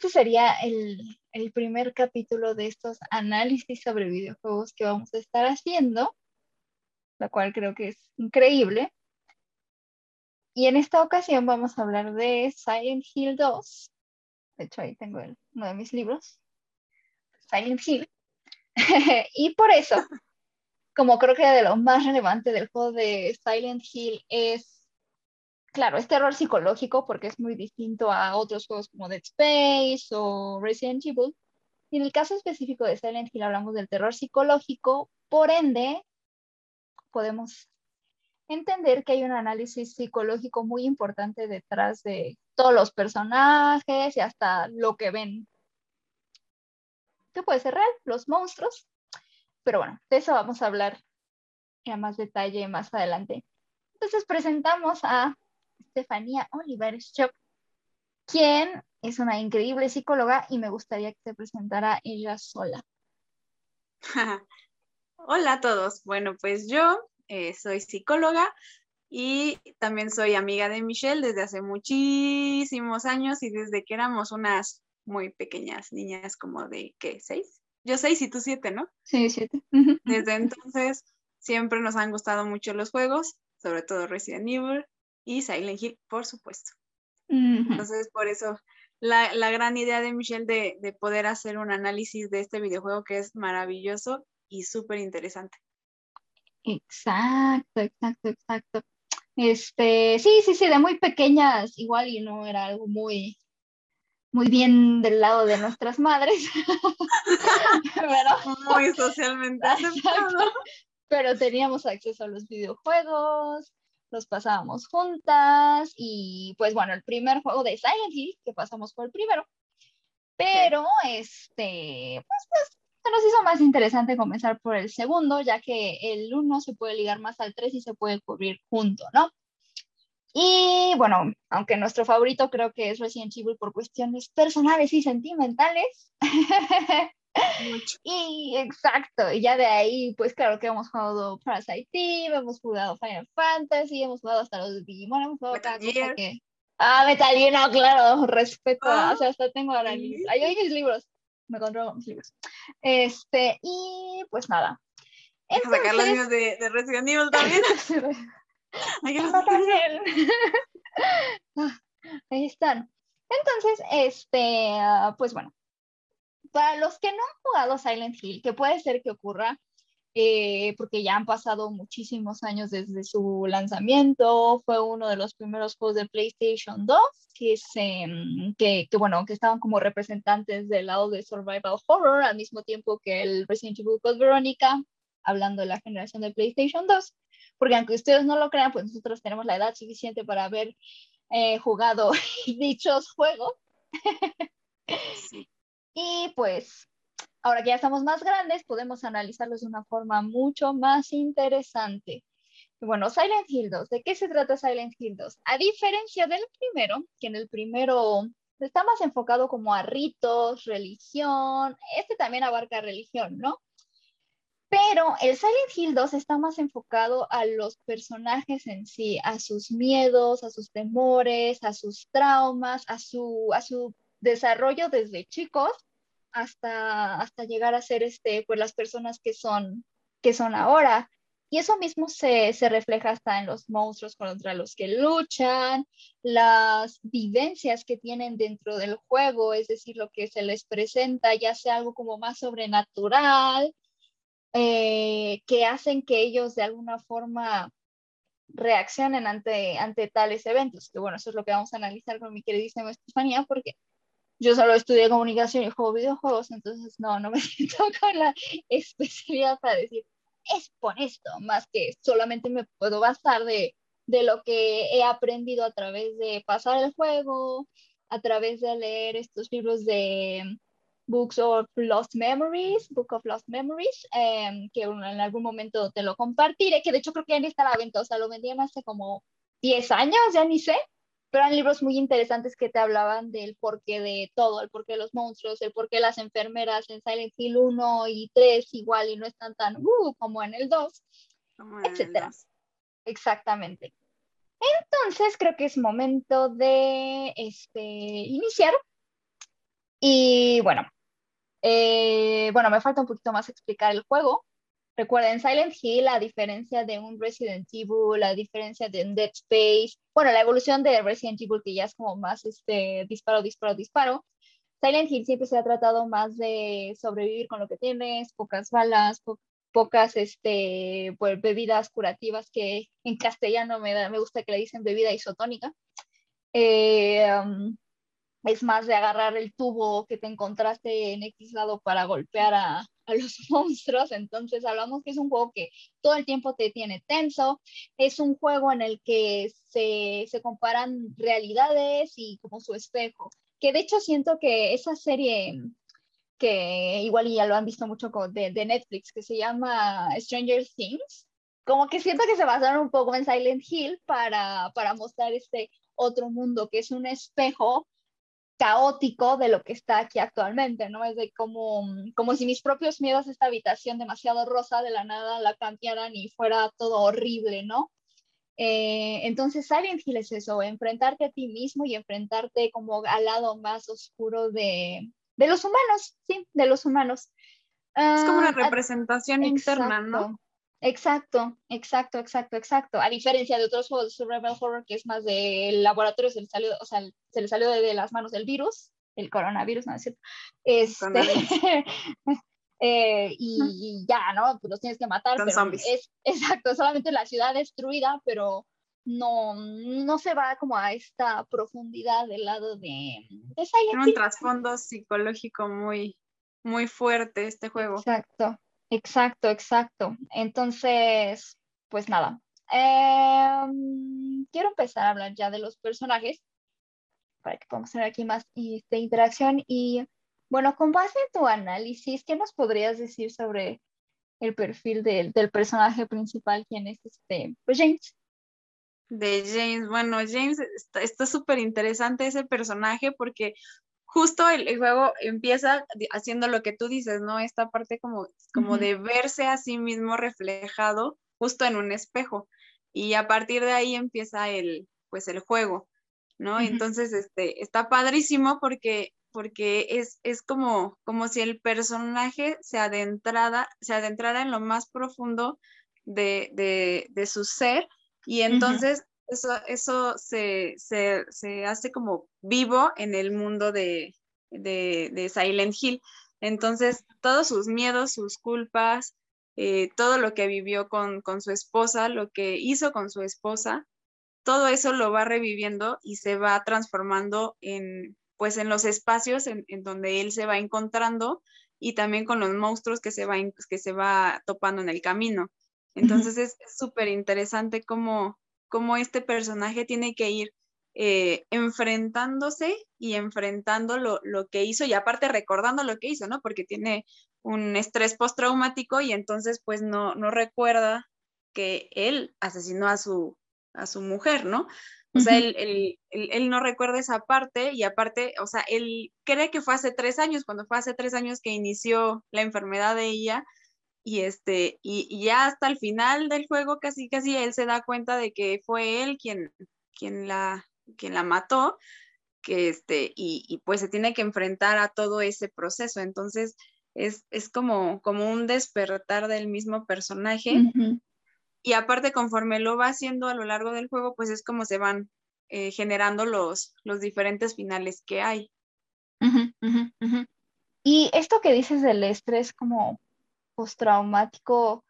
este sería el, el primer capítulo de estos análisis sobre videojuegos que vamos a estar haciendo, la cual creo que es increíble. Y en esta ocasión vamos a hablar de Silent Hill 2. De hecho, ahí tengo el, uno de mis libros, Silent Hill. y por eso, como creo que de lo más relevante del juego de Silent Hill es, claro, este error psicológico, porque es muy distinto a otros juegos como Dead Space o Resident Evil. Y en el caso específico de Silent Hill hablamos del terror psicológico, por ende, podemos entender que hay un análisis psicológico muy importante detrás de todos los personajes y hasta lo que ven. Que puede ser real, los monstruos. Pero bueno, de eso vamos a hablar en más detalle más adelante. Entonces presentamos a Estefanía Olivares Chop, quien es una increíble psicóloga y me gustaría que te presentara ella sola. Hola a todos. Bueno, pues yo eh, soy psicóloga y también soy amiga de Michelle desde hace muchísimos años y desde que éramos unas muy pequeñas niñas como de, ¿qué? ¿Seis? Yo seis y tú siete, ¿no? Sí, siete. Desde entonces siempre nos han gustado mucho los juegos, sobre todo Resident Evil y Silent Hill, por supuesto. Entonces, por eso la, la, gran idea de Michelle de, de poder hacer un análisis de este videojuego que es maravilloso y súper interesante. Exacto, exacto, exacto. Este, sí, sí, sí, de muy pequeñas, igual y no era algo muy, muy bien del lado de nuestras madres. pero, muy socialmente aceptado. Pero teníamos acceso a los videojuegos, los pasábamos juntas y pues bueno, el primer juego de Silent Hill, que pasamos por el primero, pero este, pues, pues se nos hizo más interesante comenzar por el segundo, ya que el uno se puede ligar más al 3 y se puede cubrir junto, ¿no? Y bueno, aunque nuestro favorito creo que es Resident Evil por cuestiones personales y sentimentales. y exacto, y ya de ahí, pues claro que hemos jugado Parasite Eve, hemos jugado Final Fantasy, hemos jugado hasta los Digimon, hemos jugado cada cosa que... Ah, Metal Gear, no, claro, respeto, o sea, hasta tengo ahora ¿sí? Ahí mis libros me controlo mis libros. Este, y pues nada. Entonces... sacar los libros de, de Resident Evil también. Ahí están. Entonces, este, pues bueno, para los que no han jugado Silent Hill, que puede ser que ocurra, eh, porque ya han pasado muchísimos años desde su lanzamiento, fue uno de los primeros juegos de PlayStation 2, que, se, que, que, bueno, que estaban como representantes del lado de Survival Horror, al mismo tiempo que el Resident Evil Code Veronica, hablando de la generación de PlayStation 2, porque aunque ustedes no lo crean, pues nosotros tenemos la edad suficiente para haber eh, jugado dichos juegos. Sí. Y pues Ahora que ya estamos más grandes, podemos analizarlos de una forma mucho más interesante. Bueno, Silent Hill 2, ¿de qué se trata Silent Hill 2? A diferencia del primero, que en el primero está más enfocado como a ritos, religión, este también abarca religión, ¿no? Pero el Silent Hill 2 está más enfocado a los personajes en sí, a sus miedos, a sus temores, a sus traumas, a su, a su desarrollo desde chicos hasta, hasta llegar a ser este, pues, las personas que son, que son ahora. Y eso mismo se, se, refleja hasta en los monstruos contra los que luchan, las vivencias que tienen dentro del juego, es decir, lo que se les presenta, ya sea algo como más sobrenatural, eh, que hacen que ellos de alguna forma reaccionen ante, ante tales eventos. Que bueno, eso es lo que vamos a analizar con mi queridísima Estefanía, porque yo solo estudié comunicación y juego videojuegos, entonces no, no me siento con la especialidad para decir, es por esto, más que solamente me puedo basar de, de lo que he aprendido a través de pasar el juego, a través de leer estos libros de Books of Lost Memories, Book of Lost Memories, eh, que en algún momento te lo compartiré, que de hecho creo que ya ni está la venta, o sea, lo vendían hace como 10 años, ya ni sé, pero eran libros muy interesantes que te hablaban del porqué de todo, el porqué de los monstruos, el porqué las enfermeras en Silent Hill 1 y 3 igual y no están tan uh, como en el 2, etc. Exactamente. Entonces creo que es momento de este, iniciar. Y bueno, eh, bueno, me falta un poquito más explicar el juego. Recuerden, Silent Hill, a diferencia de un Resident Evil, a diferencia de un Dead Space, bueno, la evolución de Resident Evil que ya es como más este, disparo, disparo, disparo, Silent Hill siempre se ha tratado más de sobrevivir con lo que tienes, pocas balas, pocas este, pues, bebidas curativas que en castellano me, da, me gusta que le dicen bebida isotónica. Eh, um, es más de agarrar el tubo que te encontraste en X lado para golpear a, a, los monstruos. Entonces hablamos que es un juego que todo el tiempo te tiene tenso. Es un juego en el que se, se comparan realidades y como su espejo. Que de hecho siento que esa serie que igual ya lo han visto mucho de, de Netflix, que se llama Stranger Things, como que siento que se basaron un poco en Silent Hill para, para mostrar este otro mundo que es un espejo caótico de lo que está aquí actualmente, ¿no? Es de como, como si mis propios miedos, esta habitación demasiado rosa, de la nada la cambiaran y fuera todo horrible, ¿no? Eh, entonces, Silent Hill es eso, enfrentarte a ti mismo y enfrentarte como al lado más oscuro de, de los humanos, sí, de los humanos. Es como una ah, representación interna, ¿no? Exacto, exacto, exacto, exacto. A diferencia de otros juegos de Survival Horror, que es más del laboratorio, se le salió, o sea, se le salió de, las manos el virus, el coronavirus, ¿no es cierto? Este, eh, y, ya, ¿no? Pues los tienes que matar. pero Es, exacto, solamente la ciudad destruida, pero no, no se va como a esta profundidad del lado de, de Silent un trasfondo psicológico muy, muy fuerte este juego. Exacto, exacto, exacto. Entonces, pues nada. Em, quiero empezar a hablar ya de los personajes para que podamos tener aquí más este, interacción. Y bueno, con base en tu análisis, ¿qué nos podrías decir sobre el perfil del, personaje principal, quien es este, pues James? de James. Bueno, James está súper interesante ese personaje porque justo el, juego empieza haciendo lo que tú dices, ¿no? Esta parte como, como de verse a sí mismo reflejado justo en un espejo. Y a partir de ahí empieza el, pues el juego, ¿no? Entonces, este, está padrísimo porque, porque es, es como, como si el personaje se adentrara, se adentrara en lo más profundo de, de, de su ser y entonces eso, eso se, hace como vivo en el mundo de, Silent Hill. Entonces, todos sus miedos, sus culpas, eh, todo lo que vivió con, su esposa, lo que hizo con su esposa, todo eso lo va reviviendo y se va transformando en, pues, en los espacios en, donde él se va encontrando y también con los monstruos que se va, que se va topando en el camino. Entonces es súper interesante cómo, cómo este personaje tiene que ir eh, enfrentándose y enfrentando lo, que hizo y aparte recordando lo que hizo, ¿no? Porque tiene un estrés postraumático y entonces pues no, no recuerda que él asesinó a su, a su mujer, ¿no? O sea, él, no recuerda esa parte y aparte, o sea, él cree que fue hace tres años, cuando fue hace tres años que inició la enfermedad de ella, y este y, ya hasta el final del juego casi casi él se da cuenta de que fue él quien quien la quien la mató que este y, pues se tiene que enfrentar a todo ese proceso. Entonces es, como como un despertar del mismo personaje. Y aparte conforme lo va haciendo a lo largo del juego pues es como se van eh, generando los los diferentes finales que hay. Y esto que dices del estrés como postraumático,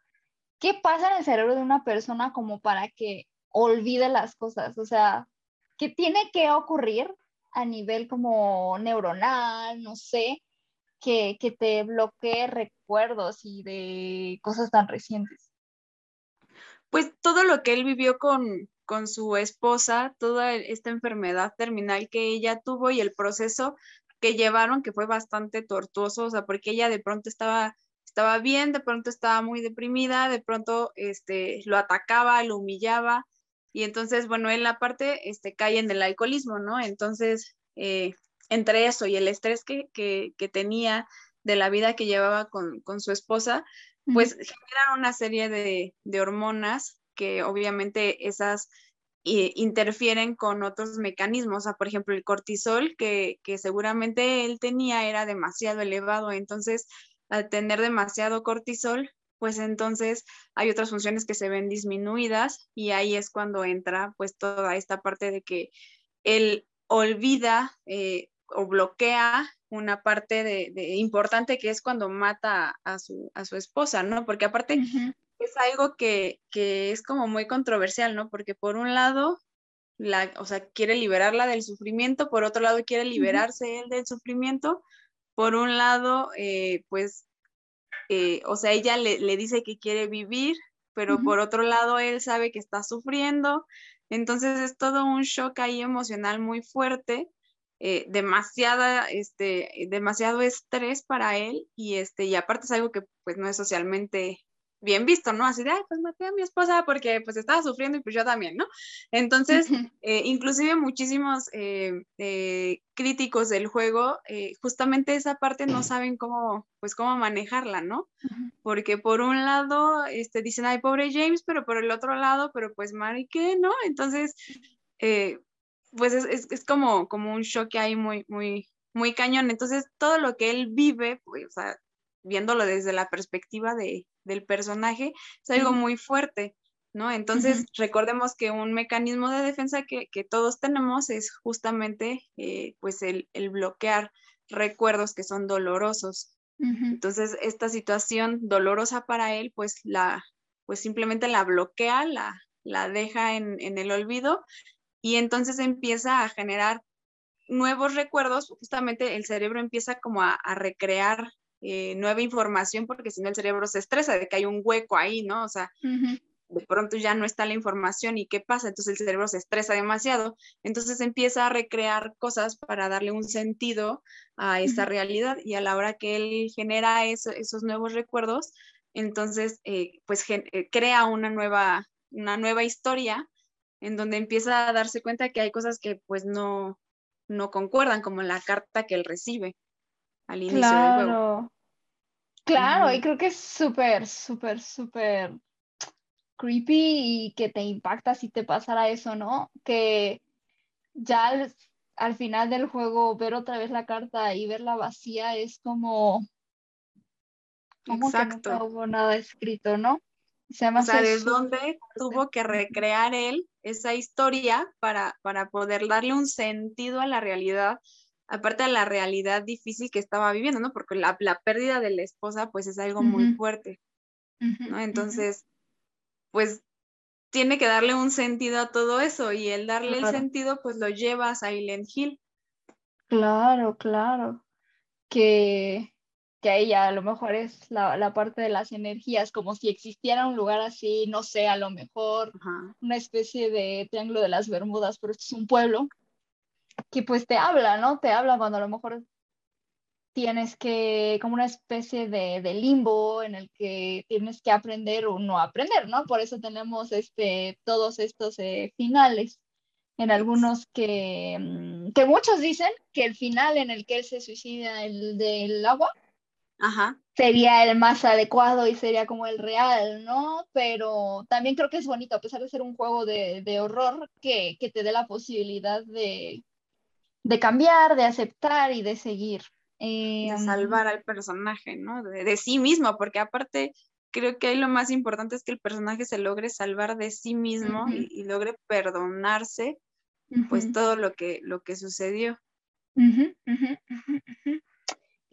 ¿qué pasa en el cerebro de una persona como para que olvide las cosas? O sea, ¿qué tiene que ocurrir a nivel como neuronal, no sé, que, que te bloquee recuerdos y de cosas tan recientes? Pues todo lo que él vivió con, con su esposa, toda esta enfermedad terminal que ella tuvo y el proceso que llevaron, que fue bastante tortuoso, o sea, porque ella de pronto estaba estaba bien, de pronto estaba muy deprimida, de pronto este, lo atacaba, lo humillaba, y entonces, bueno, él aparte este, cae en el alcoholismo, ¿no? Entonces, eh, entre eso y el estrés que, tenía de la vida que llevaba con, su esposa, pues generan una serie de, hormonas que obviamente esas interfieren con otros mecanismos. O sea, por ejemplo, el cortisol que, que seguramente él tenía era demasiado elevado. Entonces, al tener demasiado cortisol, pues entonces hay otras funciones que se ven disminuidas y ahí es cuando entra pues toda esta parte de que él olvida eh, o bloquea una parte de, importante que es cuando mata a su, a su esposa, ¿no? Porque aparte es algo que, es como muy controversial, ¿no? Porque por un lado, la, o sea, quiere liberarla del sufrimiento, por otro lado quiere liberarse él del sufrimiento, por un lado, eh, pues, eh, o sea, ella le, dice que quiere vivir, pero por otro lado él sabe que está sufriendo, entonces es todo un shock ahí emocional muy fuerte eh, demasiada, este, demasiado estrés para él y, este, y aparte es algo que pues no es socialmente bien visto, ¿no? Así de, ay, pues maté a mi esposa porque pues estaba sufriendo y pues yo también, ¿no? Entonces, eh, inclusive muchísimos eh, críticos del juego, justamente esa parte no saben cómo, pues cómo manejarla, ¿no? Porque por un lado, este, dicen, ay, pobre James, pero por el otro lado, pero pues Mary, ¿qué? ¿No? Entonces, pues es, como, como un shock ahí muy, muy, muy cañón. Entonces, todo lo que él vive, pues, o sea, viéndolo desde la perspectiva de, del personaje, es algo muy fuerte, ¿no? Entonces, recordemos que un mecanismo de defensa que, todos tenemos es justamente, eh, pues, el, bloquear recuerdos que son dolorosos. Entonces, esta situación dolorosa para él, pues, la, pues simplemente la bloquea, la, la deja en, en el olvido y entonces empieza a generar nuevos recuerdos, justamente el cerebro empieza como a, recrear eh, nueva información, porque si no el cerebro se estresa de que hay un hueco ahí, ¿no? O sea, de pronto ya no está la información y qué pasa, entonces el cerebro se estresa demasiado, entonces empieza a recrear cosas para darle un sentido a esa realidad y a la hora que él genera esos nuevos recuerdos, entonces eh, pues eh, crea una nueva, una nueva historia en donde empieza a darse cuenta que hay cosas que pues no, no concuerdan, como la carta que él recibe al inicio del juego. Claro, y creo que es súper, súper, súper creepy y que te impacta si te pasara eso, ¿no? Que ya al, final del juego ver otra vez la carta y verla vacía es como, como Exacto. que no hubo nada escrito, ¿no? Se o sea, ¿de dónde tuvo que recrear él esa historia para, para poder darle un sentido a la realidad, aparte de la realidad difícil que estaba viviendo, ¿no? Porque la, pérdida de la esposa, pues es algo muy fuerte, ¿no? Entonces, pues tiene que darle un sentido a todo eso y el darle el sentido, pues lo lleva a Silent Hill. Claro, claro. Que que ahí ya a lo mejor es la, parte de las energías, como si existiera un lugar así, no sé, a lo mejor una especie de triángulo de las Bermudas, pero esto es un pueblo que pues te habla, ¿no? Te habla cuando a lo mejor tienes que, como una especie de, limbo en el que tienes que aprender o no aprender, ¿no? Por eso tenemos este, todos estos eh, finales en algunos que, mm, que muchos dicen que el final en el que él se suicida, el del agua, sería el más adecuado y sería como el real, ¿no? Pero también creo que es bonito, a pesar de ser un juego de, horror, que, te dé la posibilidad de, cambiar, de aceptar y de seguir. de em, salvar al personaje, ¿no? De, sí mismo, porque aparte creo que ahí lo más importante es que el personaje se logre salvar de sí mismo y, logre perdonarse, pues todo lo que, lo que sucedió.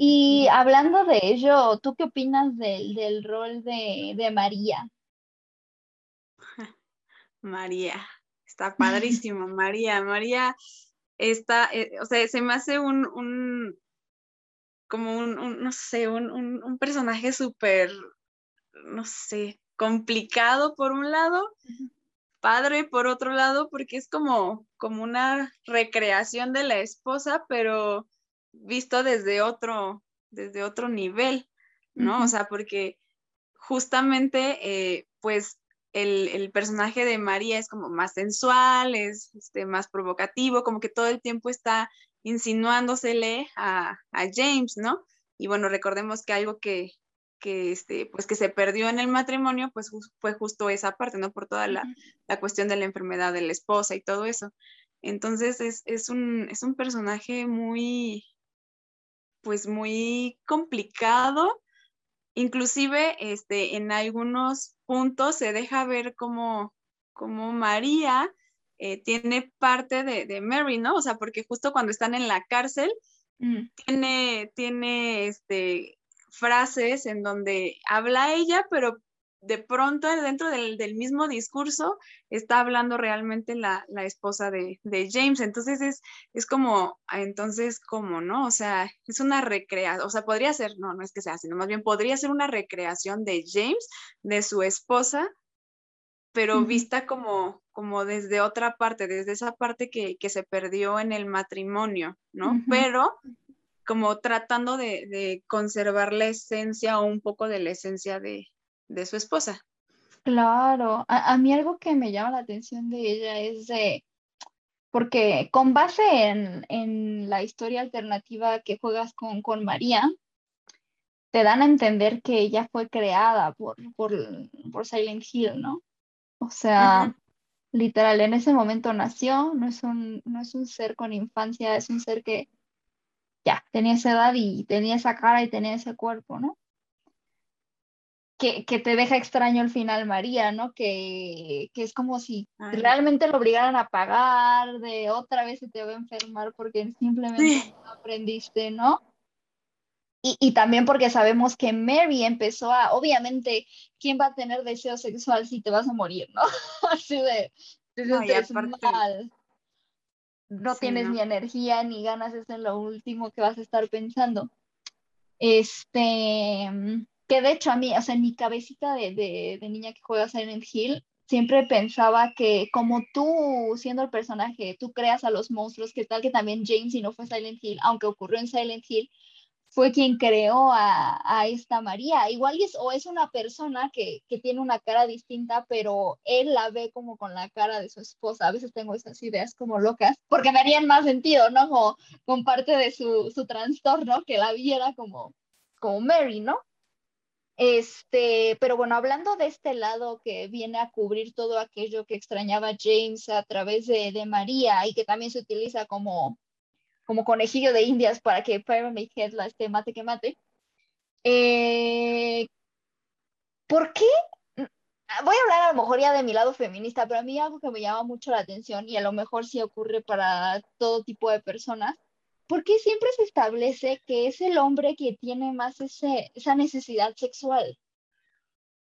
Y hablando de ello, ¿tú qué opinas del, rol de, María? María, está padrísimo, María. María está, eh, o sea, se me hace un, como un, no sé, un, personaje súper, no sé, complicado por un lado, padre por otro lado, porque es como, como una recreación de la esposa, pero visto desde otro, desde otro nivel, ¿no? O sea, porque justamente, eh, pues, el, personaje de María es como más sensual, es este, más provocativo, como que todo el tiempo está insinuándosele a, a James, ¿no? Y bueno, recordemos que algo que, que, este, pues que se perdió en el matrimonio, pues fue justo esa parte, ¿no? Por toda la, la, cuestión de la enfermedad de la esposa y todo eso. Entonces es, es, un, es un personaje muy, pues muy complicado. Inclusive este, en algunos puntos se deja ver como, como María eh, tiene parte de, de, Mary, ¿no? O sea, porque justo cuando están en la cárcel, mm. tiene, tiene este, frases en donde habla ella, pero de pronto dentro del, mismo discurso está hablando realmente la, esposa de, James. Entonces es, es como, ah, entonces, ¿cómo, no? O sea, es una recreación, o sea, podría ser, no, no es que sea, sino más bien podría ser una recreación de James, de su esposa, pero vista como, como desde otra parte, desde esa parte que, se perdió en el matrimonio, ¿no? Pero como tratando de, conservar la esencia o un poco de la esencia de, su esposa. Claro, a, mí algo que me llama la atención de ella es de, porque con base en, la historia alternativa que juegas con, con, María, te dan a entender que ella fue creada por, por, por Silent Hill, ¿no? O sea, literal, en ese momento nació, no es, un, no es un ser con infancia, es un ser que ya, tenía esa edad y tenía esa cara y tenía ese cuerpo, ¿no? Que, te deja extraño al final María, ¿no? Que, es como si realmente lo obligaran a pagar, de otra vez se te va a enfermar porque simplemente no aprendiste, ¿no? Y, también porque sabemos que Mary empezó a, obviamente, ¿quién va a tener deseo sexual si te vas a morir, no? Así de, no, mal no tienes ni energía ni ganas, es en lo último que vas a estar pensando. Este, que de hecho a mí, o sea, en mi cabecita de, de, niña que juega Silent Hill, siempre pensaba que como tú, siendo el personaje, tú creas a los monstruos, que tal que también James, si no fue Silent Hill, aunque ocurrió en Silent Hill, fue quien creó a, esta María. Igual es, o es una persona que, tiene una cara distinta, pero él la ve como con la cara de su esposa. A veces tengo esas ideas como locas, porque me harían más sentido, ¿no? Como con parte de su, trastorno, que la viera como, como Mary, ¿no? Este, pero bueno, hablando de este lado que viene a cubrir todo aquello que extrañaba James a través de, de María y que también se utiliza como como conejillo de indias para que Pyramid Head la esté mate que mate. Eh, ¿Por qué? Voy a hablar a lo mejor ya de mi lado feminista, pero a mí algo que me llama mucho la atención y a lo mejor sí ocurre para todo tipo de personas, ¿por qué siempre se establece que es el hombre que tiene más ese, esa necesidad sexual?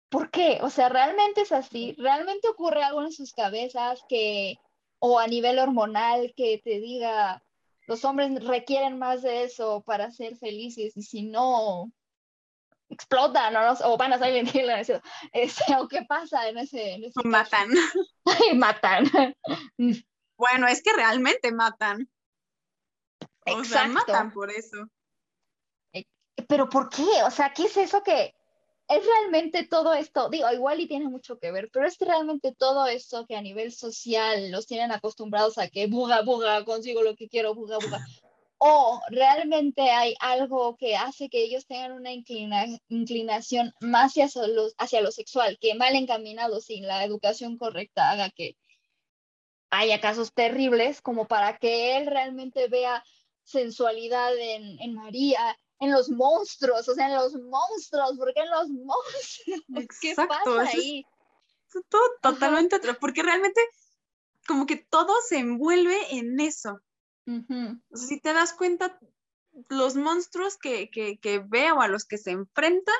¿Por qué? O sea, ¿realmente es así? ¿Realmente ocurre algo en sus cabezas que, o a nivel hormonal, que te diga, los hombres requieren más de eso para ser felices y si no explotan o van a salir en este, o qué pasa en ese, en matan matan bueno es que realmente matan o sea matan por eso. Eh, pero por qué o sea qué es eso que es realmente todo esto, digo, igual y tiene mucho que ver, pero es realmente todo esto que a nivel social los tienen acostumbrados a que buga, buga, consigo lo que quiero, buga, buga. O realmente hay algo que hace que ellos tengan una inclinación más hacia lo, hacia lo sexual, que mal encaminado sin la educación correcta haga que haya casos terribles, como para que él realmente vea sensualidad en, en María, en los monstruos, o sea, en los monstruos, ¿por qué en los monstruos? ¿Qué pasa ahí? Es, todo totalmente otro, porque realmente como que todo se envuelve en eso. o sea, si te das cuenta, los monstruos que, que, que ve o a los que se enfrenta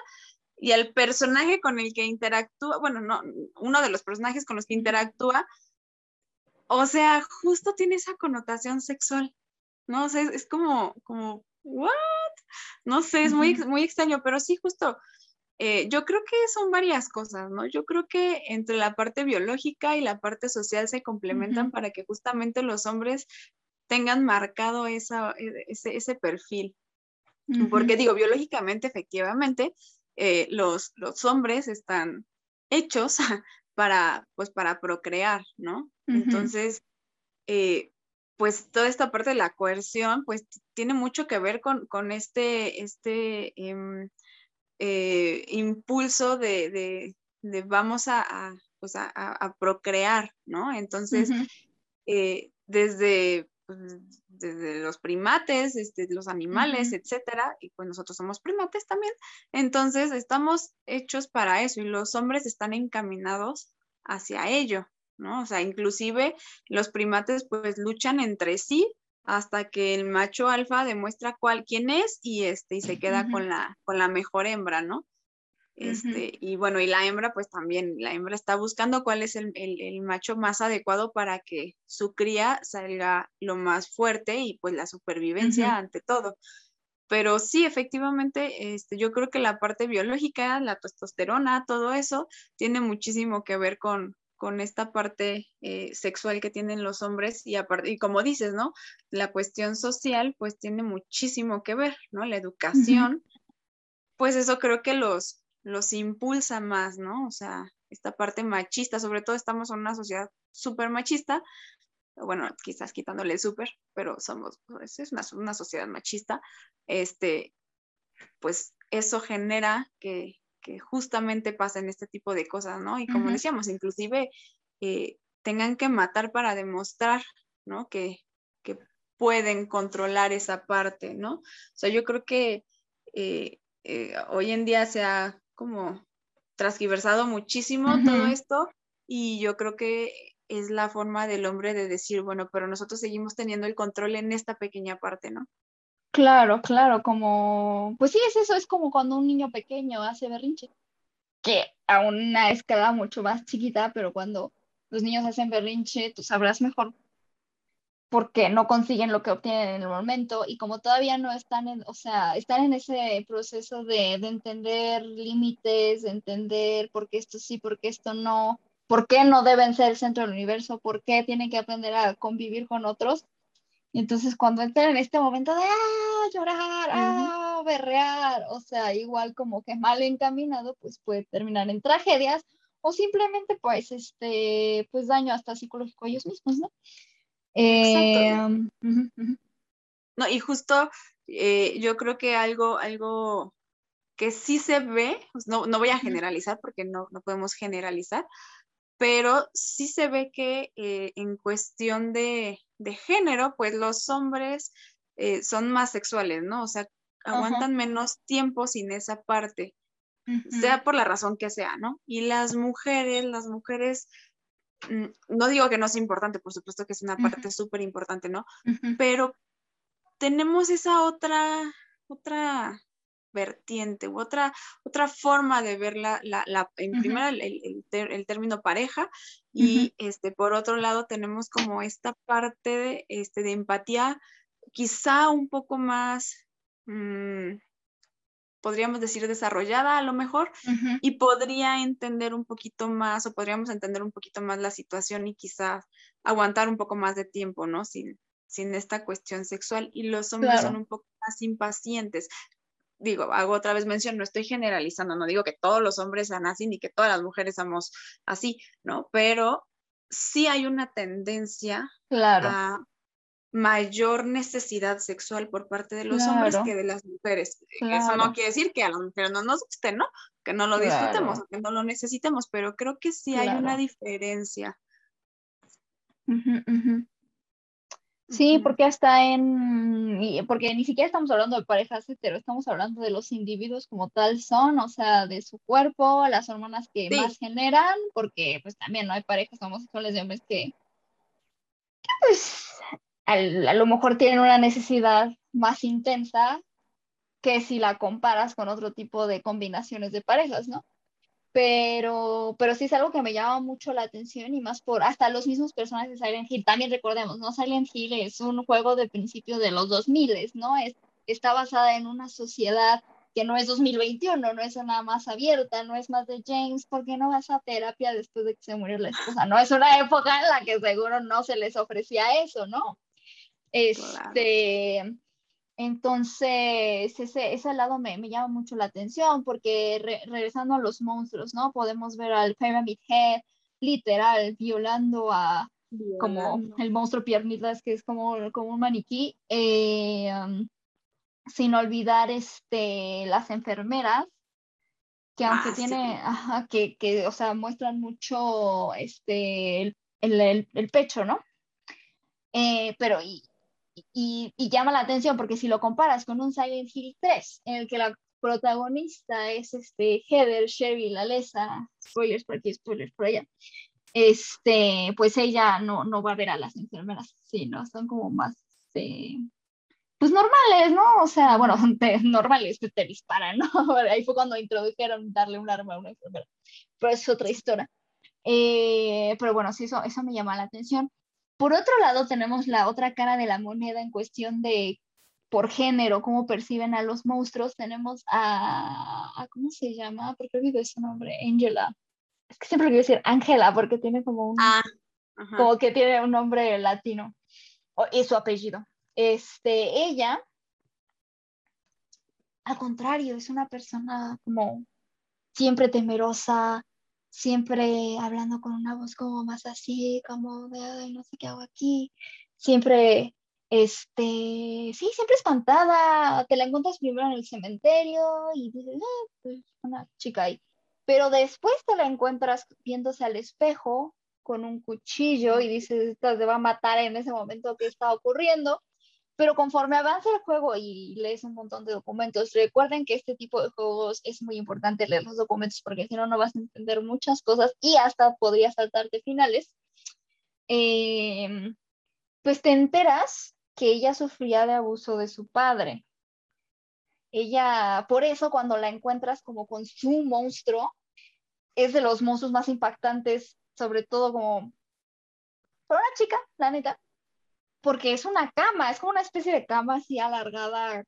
y el personaje con el que interactúa, bueno, no, uno de los personajes con los que interactúa, o sea, justo tiene esa connotación sexual, ¿no? O sea, es, es como, como ¿what? No sé, es muy, muy extraño, pero sí, justo, eh, yo creo que son varias cosas, ¿no? Yo creo que entre la parte biológica y la parte social se complementan para que justamente los hombres tengan marcado esa, e, ese, perfil. Porque digo, biológicamente, efectivamente, eh, los, los hombres están hechos para, pues, para procrear, ¿no? Entonces, eh, pues toda esta parte de la coerción, pues tiene mucho que ver con, este, este, em, eh, impulso de, vamos a, pues a, procrear, ¿no? Entonces, eh, desde, pues, desde los primates, este, los animales, etcétera, y pues nosotros somos primates también, entonces estamos hechos para eso y los hombres están encaminados hacia ello, ¿no? O sea, inclusive los primates pues luchan entre sí hasta que el macho alfa demuestra cuál quién es y este y se queda con la con la mejor hembra, ¿no? Este, y bueno, y la hembra, pues también, la hembra está buscando cuál es el, macho más adecuado para que su cría salga lo más fuerte y pues la supervivencia ante todo. Pero sí, efectivamente, este, yo creo que la parte biológica, la testosterona, todo eso, tiene muchísimo que ver con, con esta parte eh, sexual que tienen los hombres y, aparte, y como dices, ¿no? La cuestión social, pues tiene muchísimo que ver, ¿no? La educación, pues eso creo que los, los impulsa más, ¿no? O sea, esta parte machista, sobre todo estamos en una sociedad súper machista, bueno, quizás quitándole súper, pero somos, pues, es una, una sociedad machista, este, pues eso genera que, que justamente pasen este tipo de cosas, ¿no? Y como decíamos, inclusive eh, tengan que matar para demostrar, ¿no? Que, que, pueden controlar esa parte, ¿no? O sea, yo creo que eh, eh, hoy en día se ha como transgiversado muchísimo todo esto y yo creo que es la forma del hombre de decir, bueno, pero nosotros seguimos teniendo el control en esta pequeña parte, ¿no? Claro, claro, como, pues sí, es eso, es como cuando un niño pequeño hace berrinche, que a una escala mucho más chiquita, pero cuando los niños hacen berrinche, tú sabrás mejor porque no consiguen lo que obtienen en el momento y como todavía no están en, o sea, están en ese proceso de, de entender límites, de entender por qué esto sí, por qué esto no, por qué no deben ser el centro del universo, por qué tienen que aprender a convivir con otros, entonces cuando entran en este momento de ah, llorar, ah, berrear, o sea, igual como que mal encaminado, pues puede terminar en tragedias o simplemente pues este, pues daño hasta psicológico a ellos mismos, ¿no? Exacto. Eh, no, y justo eh, yo creo que algo, algo que sí se ve, pues, no, no voy a generalizar porque no, no podemos generalizar, pero sí se ve que eh, en cuestión de, género, pues los hombres eh, son más sexuales, ¿no? O sea, aguantan menos tiempo sin esa parte, sea por la razón que sea, ¿no? Y las mujeres, las mujeres, mm, no digo que no es importante, por supuesto que es una parte súper importante, ¿no? Pero tenemos esa otra, otra vertiente u otra, otra forma de ver la, la, en primera el, el, término pareja. Y este, por otro lado tenemos como esta parte de, este, de empatía quizá un poco más, mm, podríamos decir, desarrollada a lo mejor y podría entender un poquito más o podríamos entender un poquito más la situación y quizás aguantar un poco más de tiempo, ¿no? Sin, sin esta cuestión sexual. Y los hombres son un poco más impacientes digo, hago otra vez mención, no estoy generalizando, no digo que todos los hombres sean así ni que todas las mujeres somos así, ¿no? Pero sí hay una tendencia a mayor necesidad sexual por parte de los hombres que de las mujeres. Eso no quiere decir que a las mujeres no nos guste, ¿no? Que no lo disfrutemos, que no lo necesitemos, pero creo que sí hay una diferencia. Sí, porque hasta en, porque ni siquiera estamos hablando de parejas hetero, estamos hablando de los individuos como tal son, o sea, de su cuerpo, las hormonas que más generan, porque pues también no hay parejas homosexuales de hombres que, que pues a lo mejor tienen una necesidad más intensa que si la comparas con otro tipo de combinaciones de parejas, ¿no? Pero, pero sí es algo que me llama mucho la atención y más por hasta los mismos personajes de Silent Hill. También recordemos, ¿no? Silent Hill es un juego de principios de los 2000, ¿no? Es, está basada en una sociedad que no es 2021, no es una más abierta, no es más de James, ¿por qué no vas a terapia después de que se murió la esposa? No es una época en la que seguro no se les ofrecía eso, ¿no? Este, entonces, ese, ese lado me, me, llama mucho la atención porque regresando a los monstruos, ¿no? Podemos ver al Pyramid Head literal violando a como el monstruo piernitas que es como, como un maniquí, eh, um, sin olvidar este, las enfermeras que aunque ah, tiene, ajá, que, que, o sea, muestran mucho este, el, el, el pecho, ¿no? Eh, pero y, y, y, llama la atención porque si lo comparas con un Silent Hill 3, en el que la protagonista es este Heather Sherry Lalesa, spoilers por aquí, spoilers por allá, este, pues ella no, no va a ver a las enfermeras, sí, ¿no? Son como más, este, pues normales, ¿no? O sea, bueno, normales que te disparan, ¿no? Ahí fue cuando introdujeron darle un arma a una enfermera, pero es otra historia. Eh, pero bueno, sí, eso, eso me llama la atención. Por otro lado, tenemos la otra cara de la moneda en cuestión de por género, cómo perciben a los monstruos. Tenemos a, ¿cómo se llama? Porque olvidé su nombre, Angela es que siempre quiero decir Ángela porque tiene como un, ah, como que tiene un nombre latino y su apellido. Este, ella, al contrario, es una persona como siempre temerosa, siempre hablando con una voz como más así, como de, no sé qué hago aquí, siempre, este, sí, siempre espantada, te la encuentras primero en el cementerio y dices, ah, pues una chica ahí pero después te la encuentras viéndose al espejo con un cuchillo y dices, esta te va a matar en ese momento que está ocurriendo. Pero conforme avanza el juego y lees un montón de documentos, recuerden que este tipo de juegos es muy importante leer los documentos porque si no, no vas a entender muchas cosas y hasta podrías saltarte finales. Em, pues te enteras que ella sufría de abuso de su padre ella, por eso cuando la encuentras como con su monstruo, es de los monstruos más impactantes, sobre todo como para una chica, la neta, porque es una cama, es como una especie de cama así alargada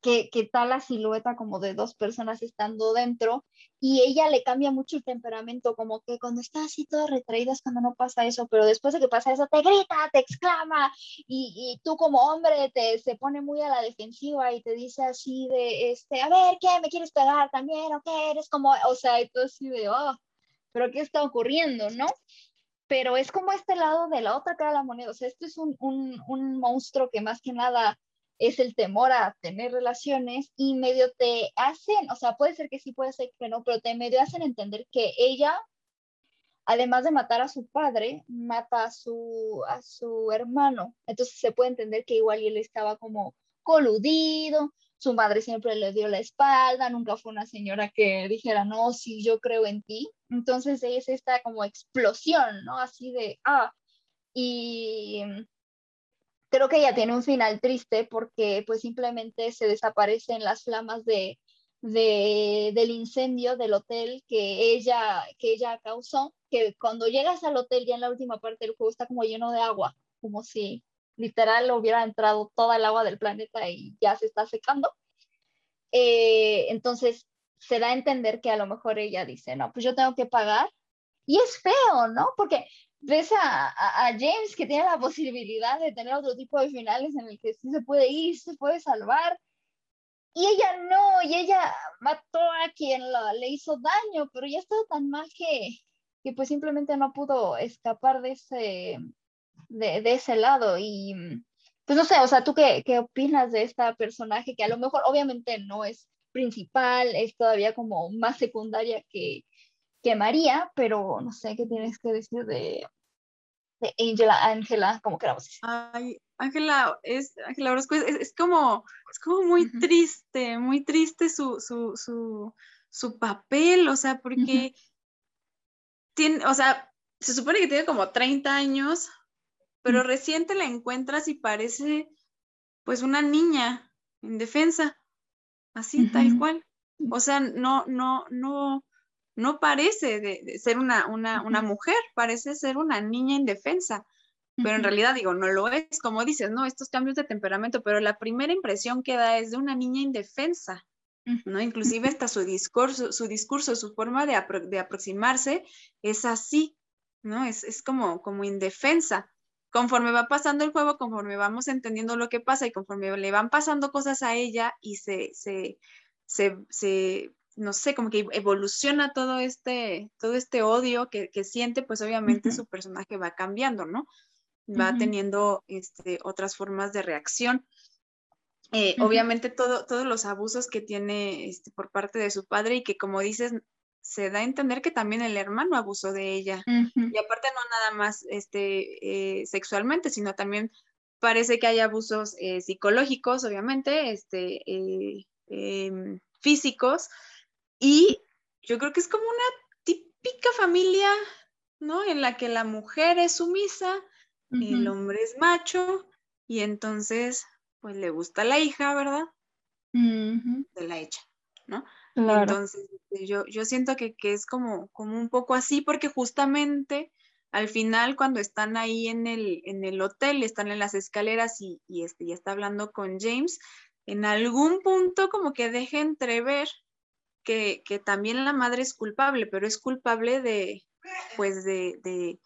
que, que tal la silueta como de dos personas estando dentro y ella le cambia mucho el temperamento, como que cuando está así toda retraída es cuando no pasa eso, pero después de que pasa eso te grita, te exclama y, y tú como hombre te se pone muy a la defensiva y te dice así de, este, a ver, ¿qué? ¿Me quieres pegar también? ¿O qué? Eres como, o sea, y tú así de, oh, pero ¿qué está ocurriendo? ¿No? Pero es como este lado de la otra cara de la moneda, o sea, esto es un, un, un monstruo que más que nada es el temor a tener relaciones y medio te hacen, o sea, puede ser que sí, puede ser que no, pero te medio hacen entender que ella, además de matar a su padre, mata a su, a su hermano. Entonces se puede entender que igual él estaba como coludido, su madre siempre le dio la espalda, nunca fue una señora que dijera, no, sí, yo creo en ti. Entonces es esta como explosión, ¿no? Así de, ah, y creo que ella tiene un final triste porque pues simplemente se desaparecen las flamas de, del incendio del hotel que ella, que ella causó, que cuando llegas al hotel ya en la última parte del juego está como lleno de agua, como si literal hubiera entrado toda el agua del planeta y ya se está secando. Eh, entonces se da a entender que a lo mejor ella dice, no, pues yo tengo que pagar. Y es feo, ¿no? Porque ves a, a, James que tiene la posibilidad de tener otro tipo de finales en el que sí se puede ir, se puede salvar. Y ella no, y ella mató a quien le hizo daño, pero ya estaba tan mal que, que pues simplemente no pudo escapar de ese, de, de, ese lado. Y pues no sé, o sea, ¿tú qué, qué opinas de esta personaje que a lo mejor obviamente no es principal, es todavía como más secundaria que, que María, pero no sé qué tienes que decir de, de Angela, Ángela, como queramos decir. Ay, Ángela es, Ángela Orozco es, como, es como muy triste, muy triste su, su, su, su, papel, o sea, porque tiene, o sea, se supone que tiene como 30 años, pero reciente la encuentras y parece pues una niña indefensa, así, tal cual. O sea, no, no, no, no parece de, ser una, una, mujer, parece ser una niña indefensa, pero en realidad digo, no lo es, como dices, no, estos cambios de temperamento, pero la primera impresión que da es de una niña indefensa, ¿no? Inclusive hasta su discurso, su discurso, su forma de, aproximarse es así, ¿no? Es, como, como indefensa. Conforme va pasando el juego, conforme vamos entendiendo lo que pasa y conforme le van pasando cosas a ella y se, se, se no sé, como que evoluciona todo este, todo este odio que, siente, pues obviamente su personaje va cambiando, ¿no? Va teniendo este, otras formas de reacción. Eh, obviamente todo, todos los abusos que tiene este, por parte de su padre y que como dices, se da a entender que también el hermano abusó de ella. Y aparte no nada más este, eh, sexualmente, sino también parece que hay abusos eh, psicológicos, obviamente, este, em, físicos. Y yo creo que es como una típica familia, ¿no? En la que la mujer es sumisa, el hombre es macho, y entonces pues le gusta la hija, ¿verdad? De la hecha, ¿no? Entonces, este, yo, yo siento que, es como, como un poco así, porque justamente al final, cuando están ahí en el, en el hotel, están en las escaleras y, y este, ya está hablando con James, en algún punto como que deja entrever que, que, también la madre es culpable, pero es culpable de, pues, de, de,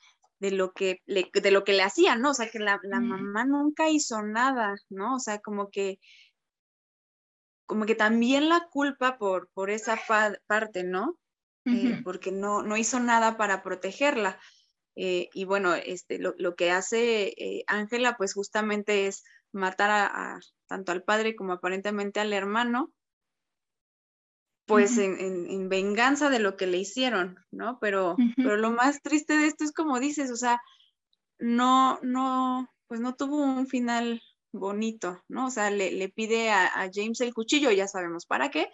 de lo que le, de lo que le hacían, ¿no? O sea, que la, mamá nunca hizo nada, ¿no? O sea, como que como que también la culpa por, por esa parte, ¿no? Eh, porque no, no hizo nada para protegerla. Eh, y bueno, este, lo, que hace eh, Ángela, pues justamente es matar a, tanto al padre como aparentemente al hermano, pues en, venganza de lo que le hicieron, ¿no? Pero, pero lo más triste de esto es como dices, o sea, no, no, pues no tuvo un final bonito, ¿no? O sea, le, pide a, James el cuchillo, ya sabemos para qué.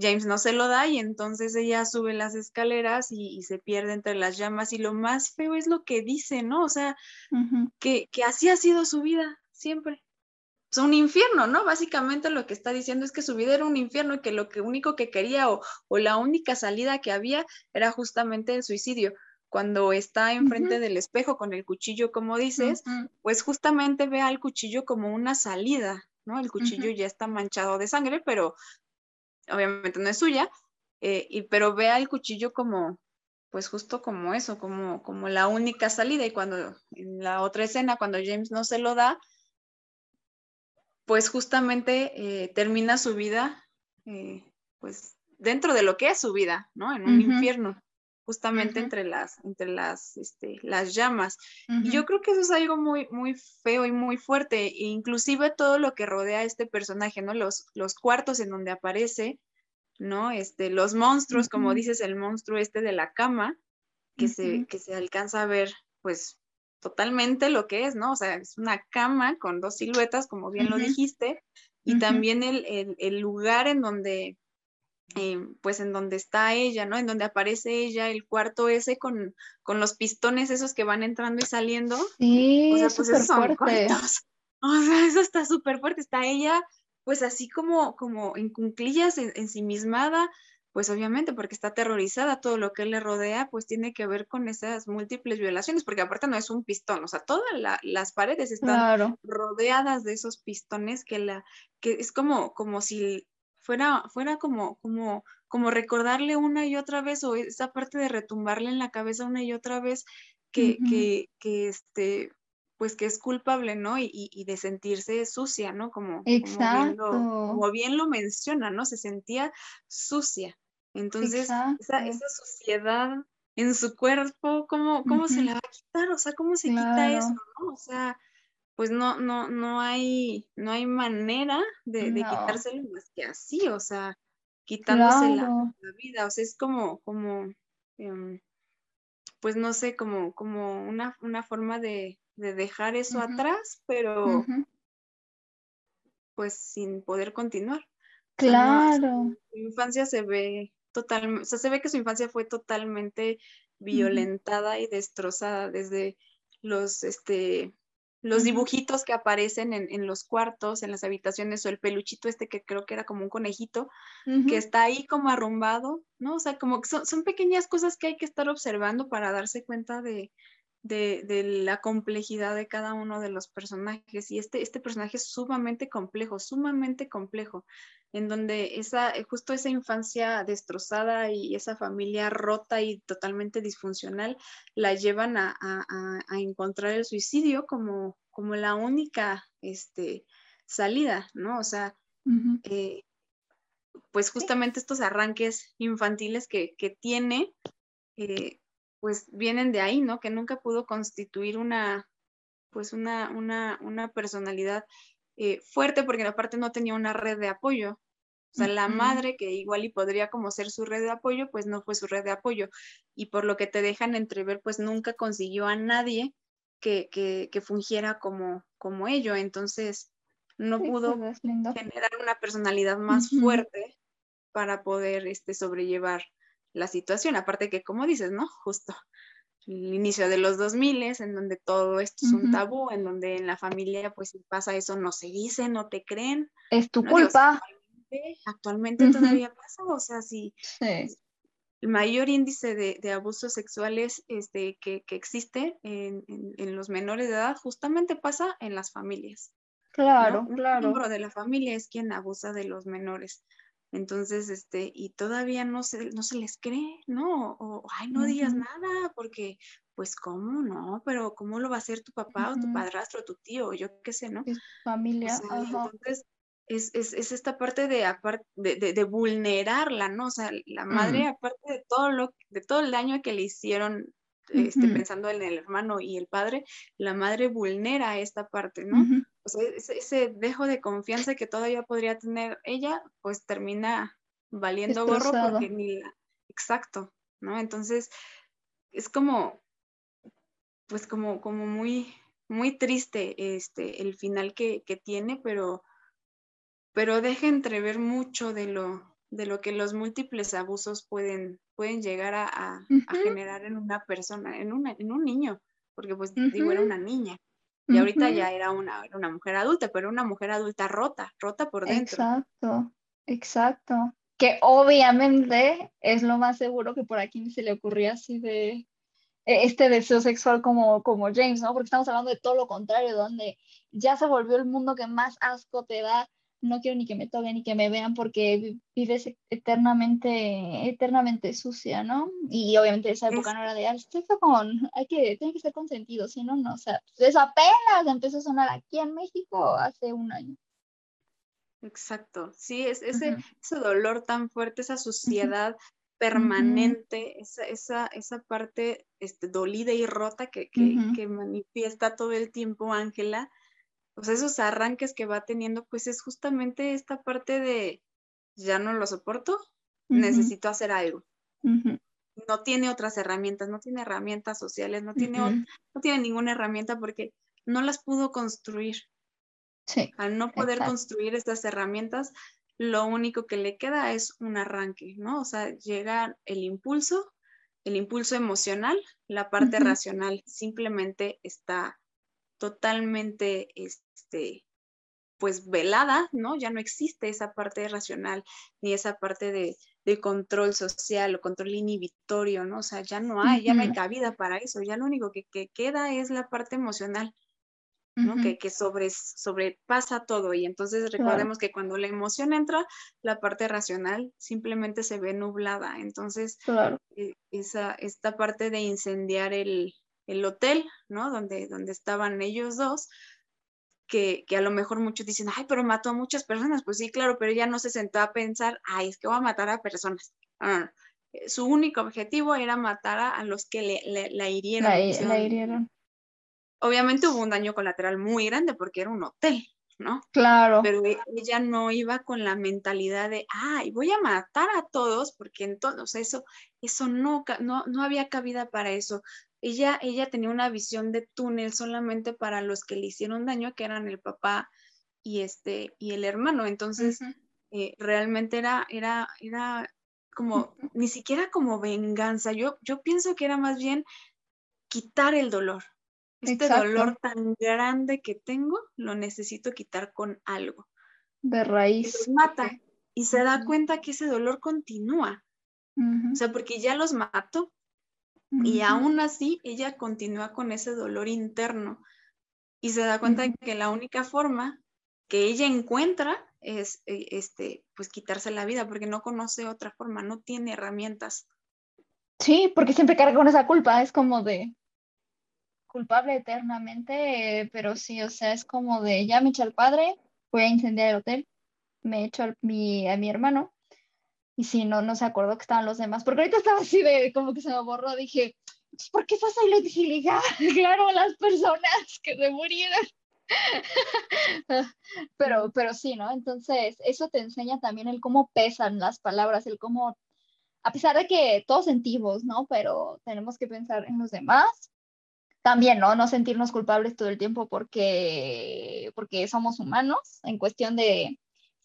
James no se lo da y entonces ella sube las escaleras y, se pierde entre las llamas y lo más feo es lo que dice, ¿no? O sea, que, que así ha sido su vida siempre es un infierno, ¿no? Básicamente lo que está diciendo es que su vida era un infierno y que lo que único que quería o, la única salida que había era justamente el suicidio. Cuando está enfrente del espejo con el cuchillo, como dices, pues justamente ve al cuchillo como una salida, ¿no? El cuchillo ya está manchado de sangre, pero obviamente no es suya, eh, y, pero ve al cuchillo como, pues justo como eso, como, como la única salida. Y cuando en la otra escena, cuando James no se lo da, pues justamente eh, termina su vida, eh, pues dentro de lo que es su vida, ¿no? En un infierno, justamente entre las, entre las, este, las llamas. Y yo creo que eso es algo muy, muy feo y muy fuerte, e inclusive todo lo que rodea a este personaje, ¿no? Los, los cuartos en donde aparece, ¿no? Este, los monstruos, como dices, el monstruo este de la cama, que, se, que se alcanza a ver, pues totalmente lo que es, ¿no? O sea, es una cama con dos siluetas, como bien lo dijiste, y también el, lugar en donde, eh, pues en donde está ella, ¿no? En donde aparece ella, el cuarto ese con, con los pistones esos que van entrando y saliendo. Sí, o sea, pues esos son. O sea, eso está súper fuerte, está ella pues así como, como en cunclillas, ensimismada, pues obviamente porque está aterrorizada, todo lo que le rodea, pues tiene que ver con esas múltiples violaciones, porque aparte no es un pistón, o sea, todas las paredes están rodeadas de esos pistones que la, que es como, como si fuera, fuera como, como, como recordarle una y otra vez, o esa parte de retumbarle en la cabeza una y otra vez, que, que, que este, pues que es culpable, ¿no? Y, y, de sentirse sucia, ¿no? Como, Como, bien lo, como bien lo menciona, ¿no? Se sentía sucia. Entonces, esa, esa, suciedad en su cuerpo, ¿cómo, cómo se la va a quitar? O sea, ¿cómo se quita eso? ¿no? O sea, pues no, no, no hay, no hay manera de, de quitárselo más que así, o sea, quitándose la, vida. O sea, es como, como, em, pues no sé, como, como una, una forma de, de dejar eso atrás, pero pues sin poder continuar. Claro. su infancia se ve totalmente, o sea, se ve que su infancia fue totalmente violentada y destrozada desde los, este, los dibujitos que aparecen en, los cuartos, en las habitaciones, o el peluchito este que creo que era como un conejito, que está ahí como arrumbado, ¿no? O sea, como que son, son, pequeñas cosas que hay que estar observando para darse cuenta de, de, la complejidad de cada uno de los personajes. Y este, este personaje es sumamente complejo, sumamente complejo, en donde esa, eh, justo esa infancia destrozada y esa familia rota y totalmente disfuncional la llevan a, encontrar el suicidio como, como la única este, salida, ¿no? O sea, eh, pues justamente estos arranques infantiles que, tiene, eh, pues vienen de ahí, ¿no? Que nunca pudo constituir una, pues una, una, una personalidad eh, fuerte porque aparte no tenía una red de apoyo. O sea, la madre que igual y podría como ser su red de apoyo, pues no fue su red de apoyo. Y por lo que te dejan entrever, pues nunca consiguió a nadie que, que, fungiera como, como ello. Entonces, no pudo pues, generar una personalidad más fuerte para poder este, sobrellevar la situación. Aparte que, como dices, ¿no? Justo el inicio de los 2000, en donde todo esto es un tabú, en donde en la familia, pues si pasa eso, no se dice, no te creen. Es tu culpa. actualmente, todavía pasa, o sea, si el mayor índice de, abusos sexuales este, que, existe en, los menores de edad justamente pasa en las familias. Claro, claro. Un miembro de la familia es quien abusa de los menores. Entonces, este, y todavía no se, no se les cree, ¿no? O, ay, no digas nada, porque, pues, ¿cómo no? Pero, ¿cómo lo va a hacer tu papá o tu padrastro, o tu tío, o yo qué sé, ¿no? familia. Entonces, es, es, es, esta parte de, de, de, vulnerarla, ¿no? O sea, la madre, aparte de todo, lo, de todo el daño que le hicieron, este, pensando en el hermano y el padre, la madre vulnera esta parte, ¿no? O sea, ese, dejo de confianza que todavía podría tener ella, pues termina valiendo gorro porque ni Exacto, ¿no? Entonces, es como, pues como, como muy, muy triste este, el final que, que tiene, pero pero deja entrever mucho de lo, de lo que los múltiples abusos pueden, pueden llegar a, generar en una persona, en, una, en un niño, porque pues digo, era una niña. Y ahorita ya era una, una mujer adulta, pero una mujer adulta rota, rota por dentro. Exacto, exacto. Que obviamente es lo más seguro que por aquí ni se le ocurría así de e, este deseo sexual como, como James, ¿no? Porque estamos hablando de todo lo contrario, donde ya se volvió el mundo que más asco te da, no quiero ni que me toquen ni que me vean porque vives eternamente, eternamente sucia, ¿no? Y obviamente esa época no era de, estoy con, hay que, tiene que ser consentido, si no, no, o sea, eso apenas empezó a sonar aquí en México hace un año. Exacto, sí, es ese, ese dolor tan fuerte, esa suciedad permanente, esa, esa, esa, parte este, dolida y rota que, que, que manifiesta todo el tiempo Ángela, pues esos arranques que va teniendo, pues es justamente esta parte de, ya no lo soporto, necesito hacer algo. No tiene otras herramientas, no tiene herramientas sociales, no tiene, no tiene ninguna herramienta porque no las pudo construir. Sí, Al no poder construir estas herramientas, lo único que le queda es un arranque, ¿no? O sea, llega el impulso, el impulso emocional, la parte racional simplemente está totalmente este, pues velada, ¿no? Ya no existe esa parte racional ni esa parte de, control social o control inhibitorio, ¿no? O sea, ya no hay, ya no hay cabida para eso, ya lo único que, queda es la parte emocional, ¿no? que, sobre, sobrepasa todo y entonces recordemos que cuando la emoción entra, la parte racional simplemente se ve nublada, entonces eh, esa, esta parte de incendiar el, el hotel, ¿no? Donde, donde estaban ellos dos, que, a lo mejor muchos dicen, ay, pero mató a muchas personas. Pues sí, claro, pero ella no se sentó a pensar, ay, es que voy a matar a personas. Eh, su único objetivo era matar a, los que le, la hirieron. La, hirieron. Obviamente hubo un daño colateral muy grande porque era un hotel, ¿no? Claro. Pero e, ella no iba con la mentalidad de, ay, voy a matar a todos, porque entonces eso, eso no, no, no había cabida para eso ella, ella tenía una visión de túnel solamente para los que le hicieron daño, que eran el papá y, este, y el hermano. Entonces, eh, realmente era, era, era como, ni siquiera como venganza. Yo, yo pienso que era más bien quitar el dolor. Este dolor tan grande que tengo, lo necesito quitar con algo. De raíz. Y mata. Y se da cuenta que ese dolor continúa. O sea, porque ya los y aún así, ella continúa con ese dolor interno y se da cuenta de que la única forma que ella encuentra es eh, este, pues quitarse la vida porque no conoce otra forma, no tiene herramientas. Sí, porque siempre carga con esa culpa, es como de culpable eternamente, pero sí, o sea, es como de ya me echa el padre, voy a incendiar el hotel, me echo a mi, a mi hermano, y si no, no se acordó que estaban los demás, porque ahorita estaba así de como que se me borró, dije, pues, ¿por qué fue Silent Hill? claro, las personas que se murieron. pero, pero sí, ¿no? Entonces, eso te enseña también el cómo pesan las palabras, el cómo, a pesar de que todos sentimos, ¿no? Pero tenemos que pensar en los demás. También, ¿no? No sentirnos culpables todo el tiempo porque, porque somos humanos en cuestión de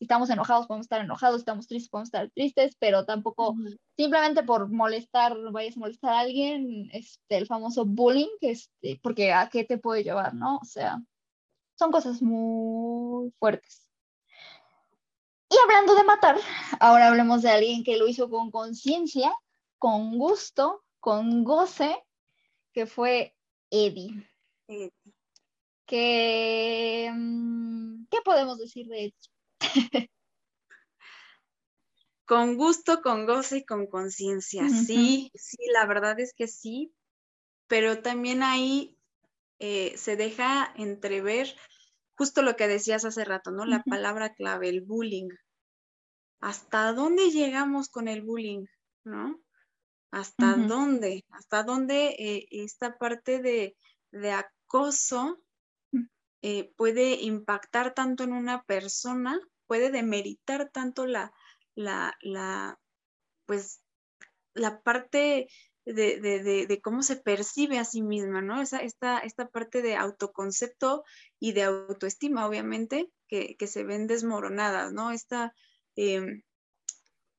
estamos enojados podemos estar enojados, estamos tristes podemos estar tristes, pero tampoco simplemente por molestar, vayas a molestar a alguien, este, el famoso bullying, este, porque a qué te puede llevar, ¿no? O sea, son cosas muy fuertes. Y hablando de matar, ahora hablemos de alguien que lo hizo con conciencia, con gusto, con goce, que fue Eddie. Eddie. ¿Qué, mm, ¿Qué podemos decir de Eddie? con gusto, con goce y con conciencia. Sí, sí, la verdad es que sí, pero también ahí eh, se deja entrever justo lo que decías hace rato, ¿no? La palabra clave, el bullying. ¿Hasta dónde llegamos con el bullying? ¿No? ¿Hasta dónde? ¿Hasta dónde eh, esta parte de, acoso mm. eh, puede impactar tanto en una persona puede demeritar tanto la, la, la pues, la parte de, cómo se percibe a sí misma, ¿no? Esa, esta, esta parte de autoconcepto y de autoestima, obviamente, que, se ven desmoronadas, ¿no? Esta, em,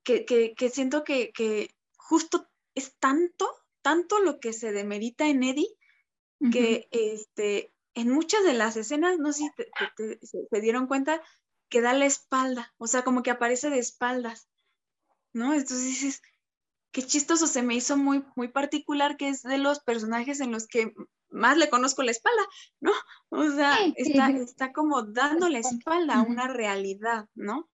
que, siento que, justo es tanto, tanto lo que se demerita en Eddie, que este, en muchas de las escenas, no sé si se dieron cuenta, que da la espalda, o sea, como que aparece de espaldas, ¿no? Entonces dices, qué chistoso, se me hizo muy, muy particular que es de los personajes en los que más le conozco la espalda, ¿no? O sea, está, está como dando la espalda a una realidad, ¿no?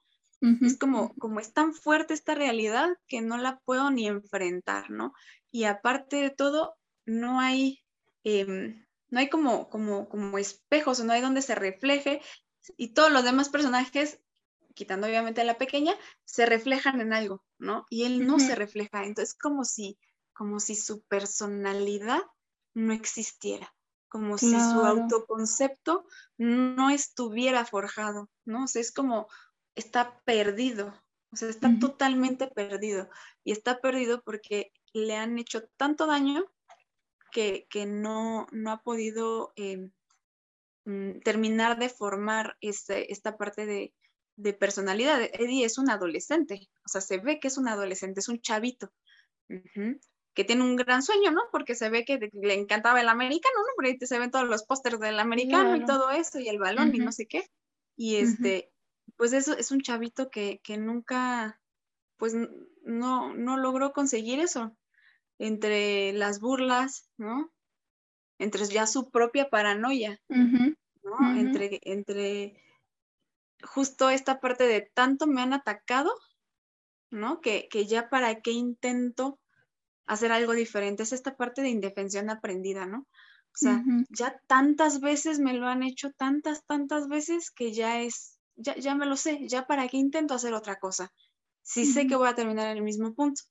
Es como, como es tan fuerte esta realidad que no la puedo ni enfrentar, ¿no? Y aparte de todo, no hay, em, no hay como, como, como espejos, o no hay donde se refleje y todos los demás personajes, quitando obviamente a la pequeña, se reflejan en algo, ¿no? Y él no se refleja, entonces como si, como si su personalidad no existiera, como si su autoconcepto no estuviera forjado, ¿no? O sea, es como está perdido, o sea, está totalmente perdido. Y está perdido porque le han hecho tanto daño que, no, no ha podido em, Mm, terminar de formar este, esta parte de, personalidad. Eddie es un adolescente, o sea, se ve que es un adolescente, es un chavito, que tiene un gran sueño, ¿no? Porque se ve que le encantaba el americano, ¿no? Por ahí se ven todos los pósters del americano y todo eso, y el balón y no sé qué. Y este, pues eso es un chavito que, nunca, pues no, no logró conseguir eso. Entre las burlas, ¿no? Entre ya su propia paranoia, ¿no? Entre, entre justo esta parte de tanto me han atacado, ¿no? Que, ya para qué intento hacer algo diferente. Es esta parte de indefensión aprendida, ¿no? O sea, ya tantas veces me lo han hecho, tantas, tantas veces que ya es, ya, ya me lo sé, ya para qué intento hacer otra cosa. Si sé que voy a terminar en el mismo punto.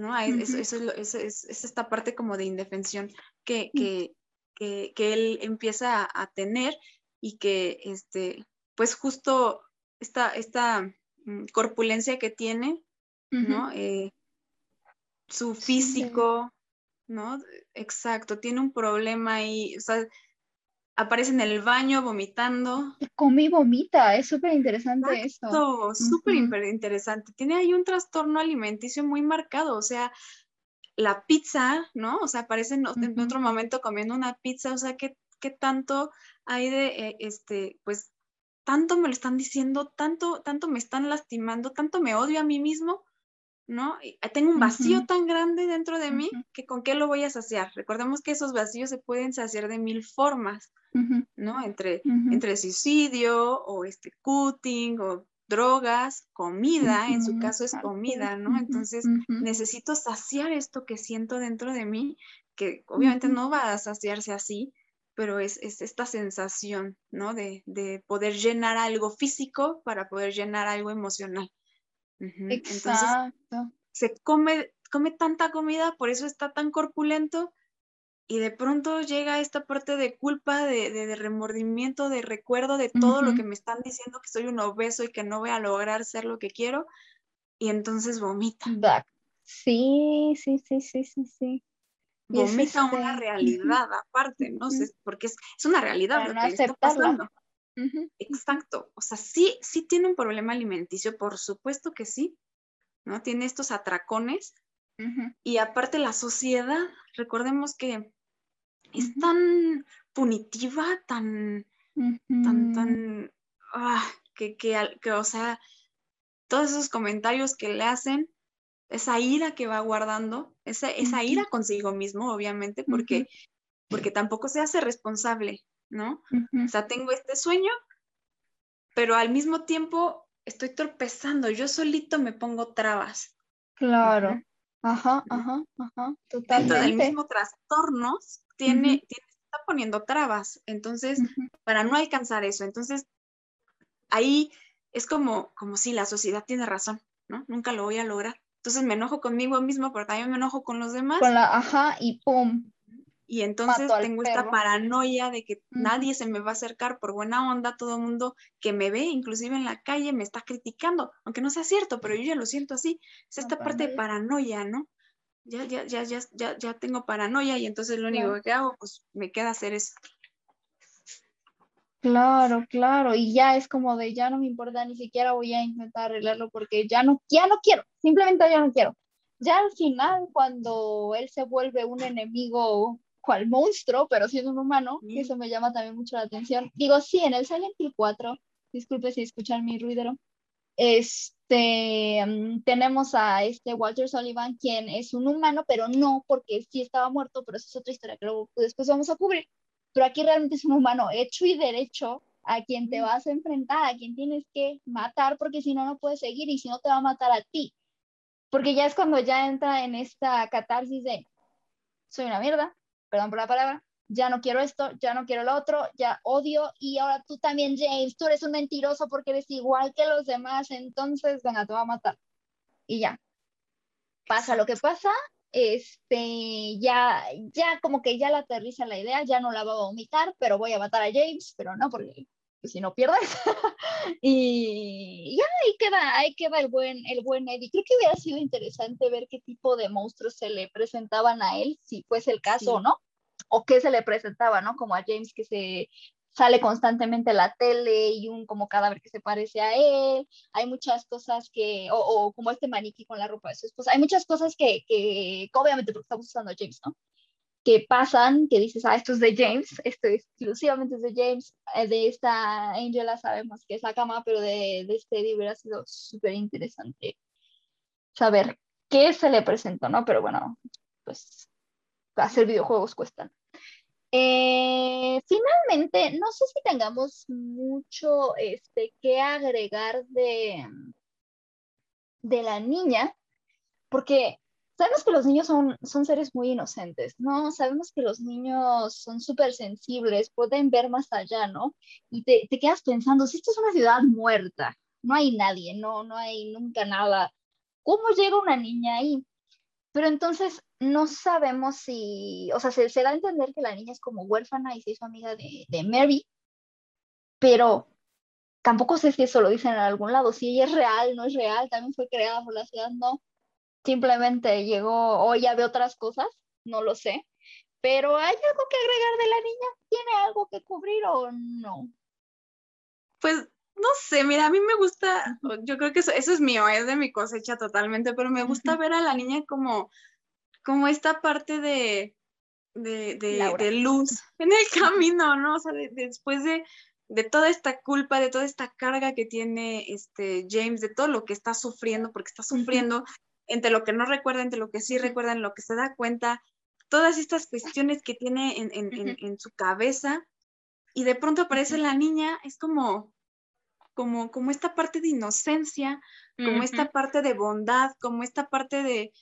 ¿No? eso, es, esta parte como de indefensión que, mm. que, él empieza a, tener y que, este, pues justo esta, esta mm, corpulencia que tiene, ¿no? Eh, su físico, ¿no? Exacto, tiene un problema ahí, o sea, aparece en el baño vomitando. Come y vomita, es súper interesante esto. Súper interesante. Tiene ahí un trastorno alimenticio muy marcado, o sea, la pizza, ¿no? O sea, aparece en, otro momento comiendo una pizza, o sea, ¿qué, qué tanto hay de, eh, este, pues, tanto me lo están diciendo, tanto, tanto me están lastimando, tanto me odio a mí mismo, ¿no? tengo un vacío tan grande dentro de mí que con qué lo voy a saciar. Recordemos que esos vacíos se pueden saciar de mil formas, ¿no? Entre, entre suicidio o este cutting o drogas, comida, en su caso es comida, ¿no? Entonces necesito saciar esto que siento dentro de mí, que obviamente no va a saciarse así, pero es, esta sensación, ¿no? De, de, poder llenar algo físico para poder llenar algo emocional. Exacto. se come, come tanta comida, por eso está tan corpulento y de pronto llega esta parte de culpa, de, remordimiento, de recuerdo de todo lo que me están diciendo que soy un obeso y que no voy a lograr ser lo que quiero, y entonces vomita. Sí, sí, sí, sí, sí, sí. Vomita una este, realidad aparte, ¿no? sé, porque es, una realidad lo que está pasando. Exacto. O sea, sí, sí tiene un problema alimenticio, por supuesto que sí, ¿no? Tiene estos atracones. Y aparte la sociedad, recordemos que es tan punitiva, tan, tan, tan, ah, que, que, que, o sea, todos esos comentarios que le hacen, esa ira que va guardando, esa, esa ira consigo mismo, obviamente, porque, porque tampoco se hace responsable, ¿no? O sea, tengo este sueño, pero al mismo tiempo estoy tropezando, yo solito me pongo trabas. Claro. Ajá, ajá, ajá, totalmente. Dentro del mismo trastorno tiene, está poniendo trabas, entonces, para no alcanzar eso, entonces, ahí es como, como si la sociedad tiene razón, ¿no? Nunca lo voy a lograr. Entonces me enojo conmigo mismo, pero también me enojo con los demás. Con la, ajá, y pum. Y entonces tengo esta paranoia de que nadie se me va a acercar por buena onda, todo el mundo que me ve, inclusive en la calle, me está criticando, aunque no sea cierto, pero yo ya lo siento así. Es esta parte de paranoia, ¿no? Ya, ya, ya, ya, ya, ya tengo paranoia y entonces lo único que hago, pues me queda hacer eso. Claro, claro, y ya es como de ya no me importa, ni siquiera voy a intentar arreglarlo porque ya no, ya no quiero, simplemente ya no quiero. Ya al final, cuando él se vuelve un enemigo cual monstruo, pero siendo un humano, eso me llama también mucho la atención. Digo, sí, en el Silent Hill 4, disculpe si escuchan mi ruidero, este, mm, tenemos a este Walter Sullivan, quien es un humano, pero no porque sí estaba muerto, pero eso es otra historia que luego después vamos a cubrir pero aquí realmente es un humano hecho y derecho a quien te vas a enfrentar, a quien tienes que matar, porque si no, no puedes seguir y si no, te va a matar a ti. Porque ya es cuando ya entra en esta catarsis de, soy una mierda, perdón por la palabra, ya no quiero esto, ya no quiero lo otro, ya odio y ahora tú también, James, tú eres un mentiroso porque eres igual que los demás, entonces, venga, te va a matar. Y ya. Pasa lo que pasa, este, ya, ya como que ya la aterriza la idea, ya no la va a vomitar, pero voy a matar a James, pero no, porque pues, si no pierdes. y ya ahí queda, ahí queda el buen, el buen Eddie. Creo que hubiera sido interesante ver qué tipo de monstruos se le presentaban a él, si fuese el caso o no, o qué se le presentaba, ¿no? Como a James que se sale constantemente la tele y un como cadáver que se parece a él, hay muchas cosas que, o, como este maniquí con la ropa de su esposa, hay muchas cosas que, que, obviamente porque estamos usando a James, ¿no? Que pasan, que dices, ah, esto es de James, esto exclusivamente de James, eh, de esta Angela sabemos que es la cama, pero de, de este hubiera sido súper interesante saber qué se le presentó, ¿no? Pero bueno, pues hacer videojuegos cuestan. Eh, finalmente, no sé si tengamos mucho este, que agregar de, de la niña, porque sabemos que los niños son, son seres muy inocentes, ¿no? Sabemos que los niños son súper sensibles, pueden ver más allá, ¿no? Y te, te, quedas pensando, si esto es una ciudad muerta, no hay nadie, no, no hay nunca nada, ¿cómo llega una niña ahí? Pero entonces no sabemos si, o sea, se, da a entender que la niña es como huérfana y se hizo amiga de, de Mary, pero tampoco sé si eso lo dicen en algún lado, si ella es real, no es real, también fue creada por la ciudad, no, simplemente llegó o ya ve otras cosas, no lo sé, pero ¿hay algo que agregar de la niña? ¿Tiene algo que cubrir o no? Pues no sé, mira, a mí me gusta, yo creo que eso, es mío, es de mi cosecha totalmente, pero me gusta ver a la niña como, como esta parte de, de, luz en el camino, ¿no? O sea, después de, toda esta culpa, de toda esta carga que tiene este James, de todo lo que está sufriendo, porque está sufriendo entre lo que no recuerda, entre lo que sí recuerda, en lo que se da cuenta, todas estas cuestiones que tiene en, en su cabeza, y de pronto aparece la niña, es como, como, como esta parte de inocencia, como esta parte de bondad, como esta parte de,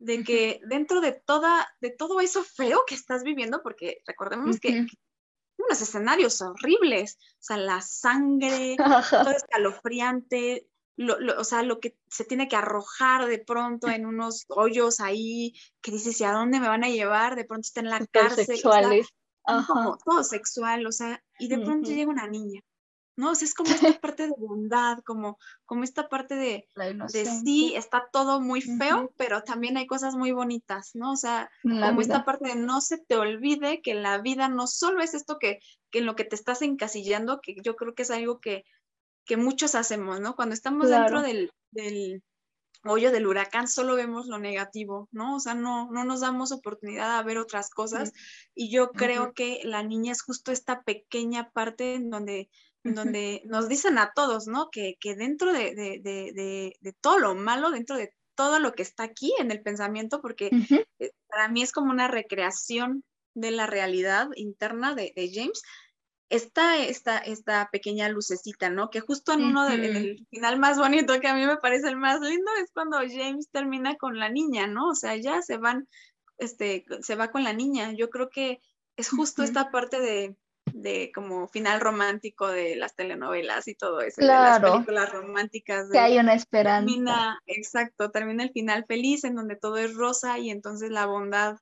de que dentro de, toda, de todo eso feo que estás viviendo, porque recordemos que unos escenarios horribles, o sea, la sangre, todo escalofriante, lo, o sea, lo que se tiene que arrojar de pronto en unos hoyos ahí, que dices, ¿y a dónde me van a llevar? De pronto está en la cárcel. Sexuales. como todo sexual, o sea, y de pronto llega una niña, ¿no? O sea, es como esta parte de bondad, como, como esta parte de, de sí, está todo muy feo, pero también hay cosas muy bonitas, ¿no? O sea, como esta parte de no se te olvide que la vida no solo es esto que, que en lo que te estás encasillando, que yo creo que es algo que que muchos hacemos, ¿no? Cuando estamos dentro del, del, hoyo del huracán, solo vemos lo negativo, ¿no? O sea, no, no nos damos oportunidad a ver otras cosas. Y yo creo que la niña es justo esta pequeña parte en donde, donde nos dicen a todos, ¿no? Que, que dentro de, de, de, de, todo lo malo, dentro de todo lo que está aquí en el pensamiento, porque eh, para mí es como una recreación de la realidad interna de, James, está esta, esta pequeña lucecita, ¿no? Que justo en uno del final más bonito, que a mí me parece el más lindo, es cuando James termina con la niña, ¿no? O sea, ya se van, este, se va con la niña. Yo creo que es justo esta parte de, de, como final romántico de las telenovelas y todo eso, claro. de las películas románticas. que hay una esperanza. Termina, exacto, termina el final feliz en donde todo es rosa y entonces la bondad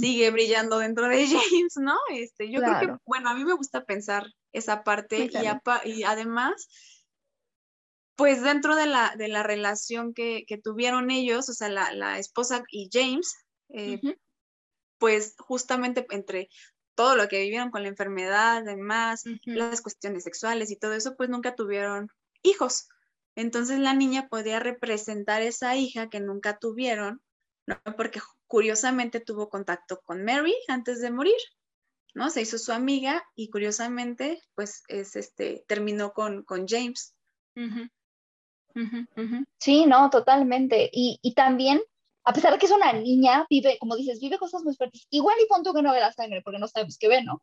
sigue brillando dentro de James, ¿no? Este, yo creo que, bueno, a mí me gusta pensar esa parte y, y, además, pues dentro de la, de la relación que, que, tuvieron ellos, o sea, la, la esposa y James, eh, pues justamente entre todo lo que vivieron con la enfermedad, además, las cuestiones sexuales y todo eso, pues nunca tuvieron hijos. Entonces la niña podía representar esa hija que nunca tuvieron, ¿no? Porque curiosamente tuvo contacto con Mary antes de morir, ¿no? Se hizo su amiga y curiosamente, pues, es este, terminó con, con James. Sí, no, totalmente. Y, y, también, a pesar de que es una niña, vive, como dices, vive cosas muy fuertes. Igual y punto que no ve la sangre, porque no sabemos qué ve, ¿no?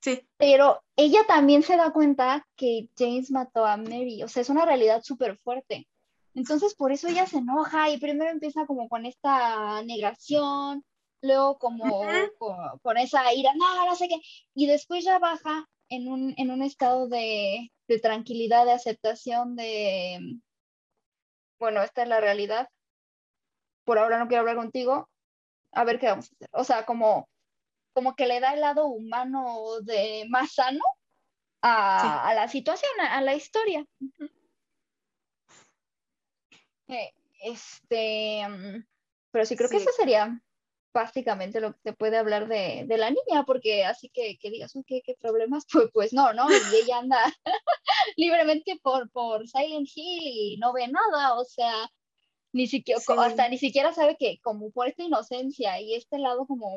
Sí. Pero ella también se da cuenta que James mató a Mary. O sea, es una realidad súper fuerte. Entonces por eso ella se enoja y primero empieza como con esta negación, luego como con, esa ira, no, no sé qué, y después ya baja en un, en un estado de, de tranquilidad, de aceptación, de, bueno, esta es la realidad, por ahora no quiero hablar contigo, a ver qué vamos a hacer. O sea, como, como que le da el lado humano de más sano a, a la situación, a, la historia. Eh, este, mm, pero sí creo que eso sería básicamente lo que se puede hablar de, de la niña, porque así que, que digas, ¿qué, ¿qué, problemas? Pues, pues no, ¿no? Y ella anda libremente por, por Silent Hill y no ve nada, o sea, ni siquiera, hasta ni siquiera sabe que como por esta inocencia y este lado como,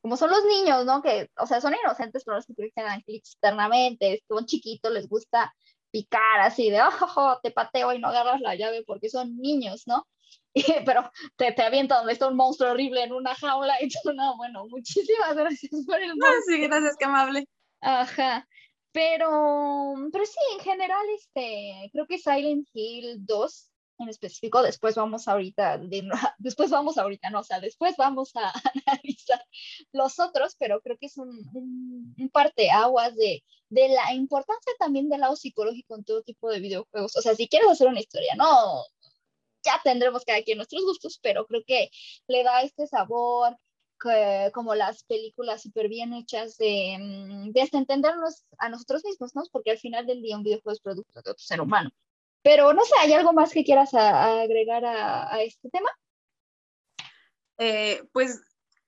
como son los niños, ¿no? Que, o sea, son inocentes, pero los que crecen externamente, son chiquitos, les gusta picar así de, oh, te pateo y no agarras la llave porque son niños, ¿no? pero te, te avienta donde está un monstruo horrible en una jaula y tú, no, bueno, muchísimas gracias por el monstruo. sí, gracias, qué amable. Ajá. Pero, pero sí, en general, este, creo que Silent Hill 2 en específico, después vamos ahorita, después vamos ahorita, no, o sea, después vamos a analizar los otros, pero creo que es un, un, un parteaguas de, de la importancia también del lado psicológico en todo tipo de videojuegos. O sea, si quieres hacer una historia, no, ya tendremos cada quien nuestros gustos, pero creo que le da este sabor, como las películas súper bien hechas de, mm, de entendernos a nosotros mismos, ¿no? Porque al final del día un videojuego es producto de otro ser humano. Pero no sé, ¿hay algo más que quieras agregar a, este tema? Eh, pues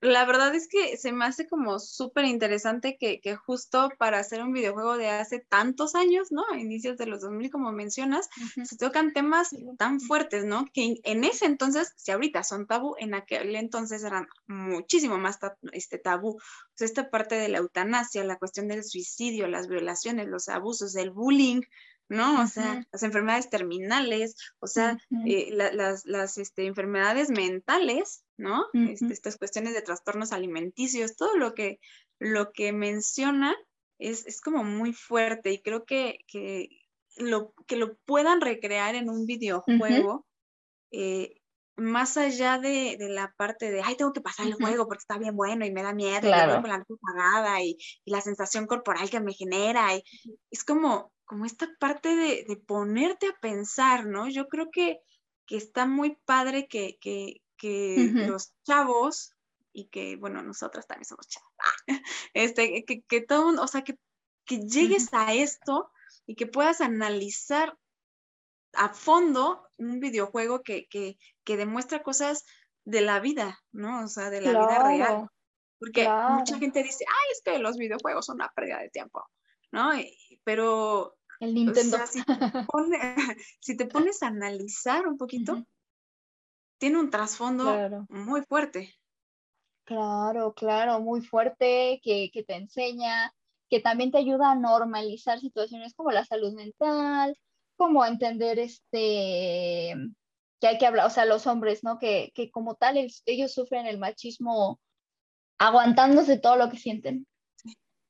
la verdad es que se me hace como súper interesante que, justo para hacer un videojuego de hace tantos años, ¿no? A inicios de los 2000, como mencionas, se tocan temas tan fuertes, ¿no? Que en, ese entonces, si ahorita son tabú, en aquel entonces eran muchísimo más este, tabú. Sea, esta parte de la eutanasia, la cuestión del suicidio, las violaciones, los abusos, el bullying, ¿no? O sea, las enfermedades terminales, o sea, eh, las, las este, enfermedades mentales, ¿no? Este, estas cuestiones de trastornos alimenticios, todo lo que, lo que menciona es, es como muy fuerte y creo que, que, lo, que lo puedan recrear en un videojuego, eh, más allá de, de, la parte de, ay, tengo que pasar el juego porque está bien bueno y me da miedo, y, la luz apagada y, y, la sensación corporal que me genera, y, es como como esta parte de, ponerte a pensar, ¿no? Yo creo que, está muy padre que, los chavos y que, bueno, nosotras también somos chavos, este, que, que todo, o sea, que, llegues a esto y que puedas analizar a fondo un videojuego que, demuestra cosas de la vida, ¿no? O sea, de la vida real. Porque mucha gente dice, ay, es que los videojuegos son una pérdida de tiempo, ¿no? Pero... El Nintendo. si, te pones a analizar un poquito, tiene un trasfondo muy fuerte. Claro, claro, muy fuerte, que, que, te enseña, que también te ayuda a normalizar situaciones como la salud mental, como entender este, que hay que hablar, o sea, los hombres, ¿no? Que, que como tal ellos sufren el machismo aguantándose todo lo que sienten,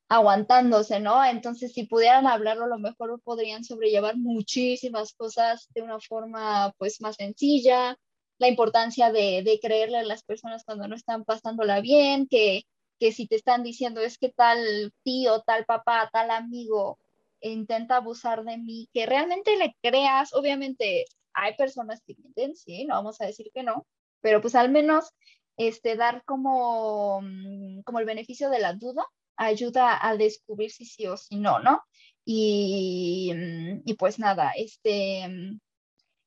aguantándose, ¿no? Entonces, si pudieran hablarlo, a lo mejor podrían sobrellevar muchísimas cosas de una forma, pues, más sencilla, la importancia de, de creerle a las personas cuando no están pasándola bien, que, que si te están diciendo es que tal tío, tal papá, tal amigo intenta abusar de mí, que realmente le creas, obviamente hay personas que mienten, sí, no vamos a decir que no, pero pues al menos este, dar como, mm, como el beneficio de la duda ayuda a descubrir si sí o si no, ¿no? Y, mm, y pues nada, este, mm,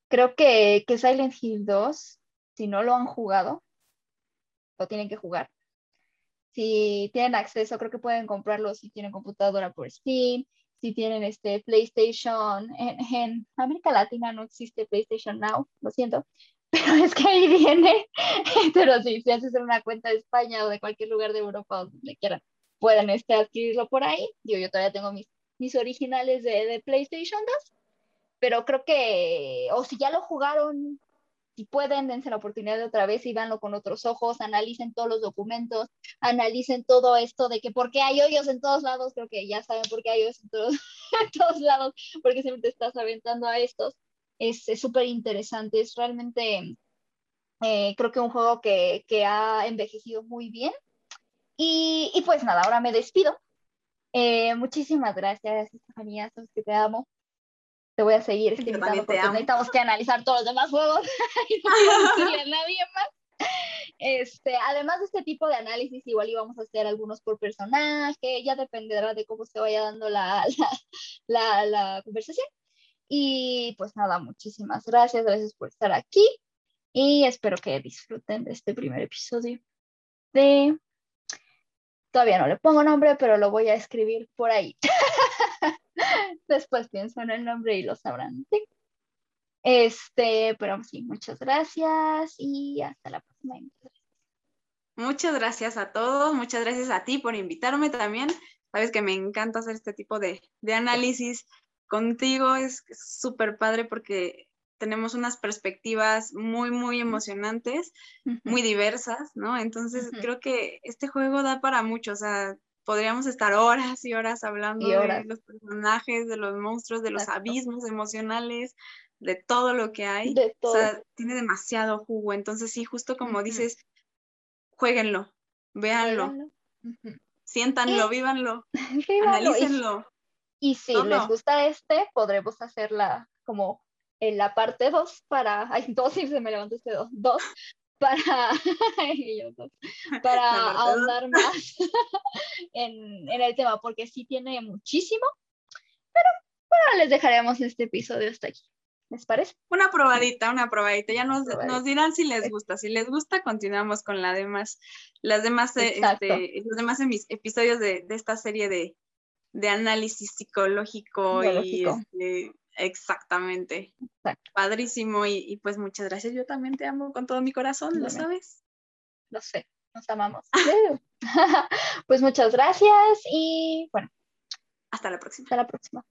creo que, que Silent Hill 2, si no lo han jugado, lo tienen que jugar. Si tienen acceso, creo que pueden comprarlo si tienen computadora por Steam, si tienen este PlayStation. En, en América Latina no existe PlayStation Now, lo siento, pero es que ahí viene, pero sí, si haces una cuenta de España o de cualquier lugar de Europa donde quieran, pueden este, adquirirlo por ahí. Yo, yo todavía tengo mis, mis originales de, de PlayStation 2, pero creo que, o si ya lo jugaron, si pueden, dense la oportunidad de otra vez y vanlo con otros ojos, analicen todos los documentos, analicen todo esto de que por qué hay hoyos en todos lados, creo que ya saben por qué hay hoyos en todos, en todos lados, porque siempre te estás aventando a estos es súper interesante, es realmente eh, creo que un juego que, que, ha envejecido muy bien. Y, y pues nada, ahora me despido. Eh, muchísimas gracias, Estefanía, sabes que te amo. Te voy a seguir estimando porque necesitamos que analizar todos los demás juegos y no decirle a nadie más. Este, además de este tipo de análisis, igual íbamos a hacer algunos por personaje, ya dependerá de cómo se vaya dando la, la, la, la conversación. Y pues nada, muchísimas gracias, gracias por estar aquí y espero que disfruten de este primer episodio de... Todavía no le pongo nombre, pero lo voy a escribir por ahí. Después pienso en el nombre y lo sabrán. Este, pero sí, muchas gracias y hasta la próxima. Muchas gracias a todos, muchas gracias a ti por invitarme también. Sabes que me encanta hacer este tipo de, de análisis contigo es súper padre porque tenemos unas perspectivas muy, muy emocionantes, muy diversas, ¿no? Entonces creo que este juego da para mucho, o sea, podríamos estar horas y horas hablando de los personajes, de los monstruos, de los abismos emocionales, de todo lo que hay. O sea, tiene demasiado jugo. Entonces, sí, justo como dices, jueguenlo, véanlo, siéntanlo, vívanlo, analícenlo. Y si les gusta este, podremos hacerla como en la parte 2 para, ay, dos y se me levantó este 2, dos, para, para ahondar más en, en, el tema, porque sí tiene muchísimo, pero bueno, les dejaremos este episodio hasta aquí. ¿Les parece? Una probadita, una probadita. Ya nos, nos, dirán si les gusta. Si les gusta, continuamos con la demás, las demás, este, los demás episodios de, de esta serie de, de análisis psicológico y este, exactamente. Padrísimo y, pues muchas gracias. Yo también te amo con todo mi corazón, ¿lo sabes? Lo sé, nos amamos. pues muchas gracias y bueno. Hasta la próxima. Hasta la próxima.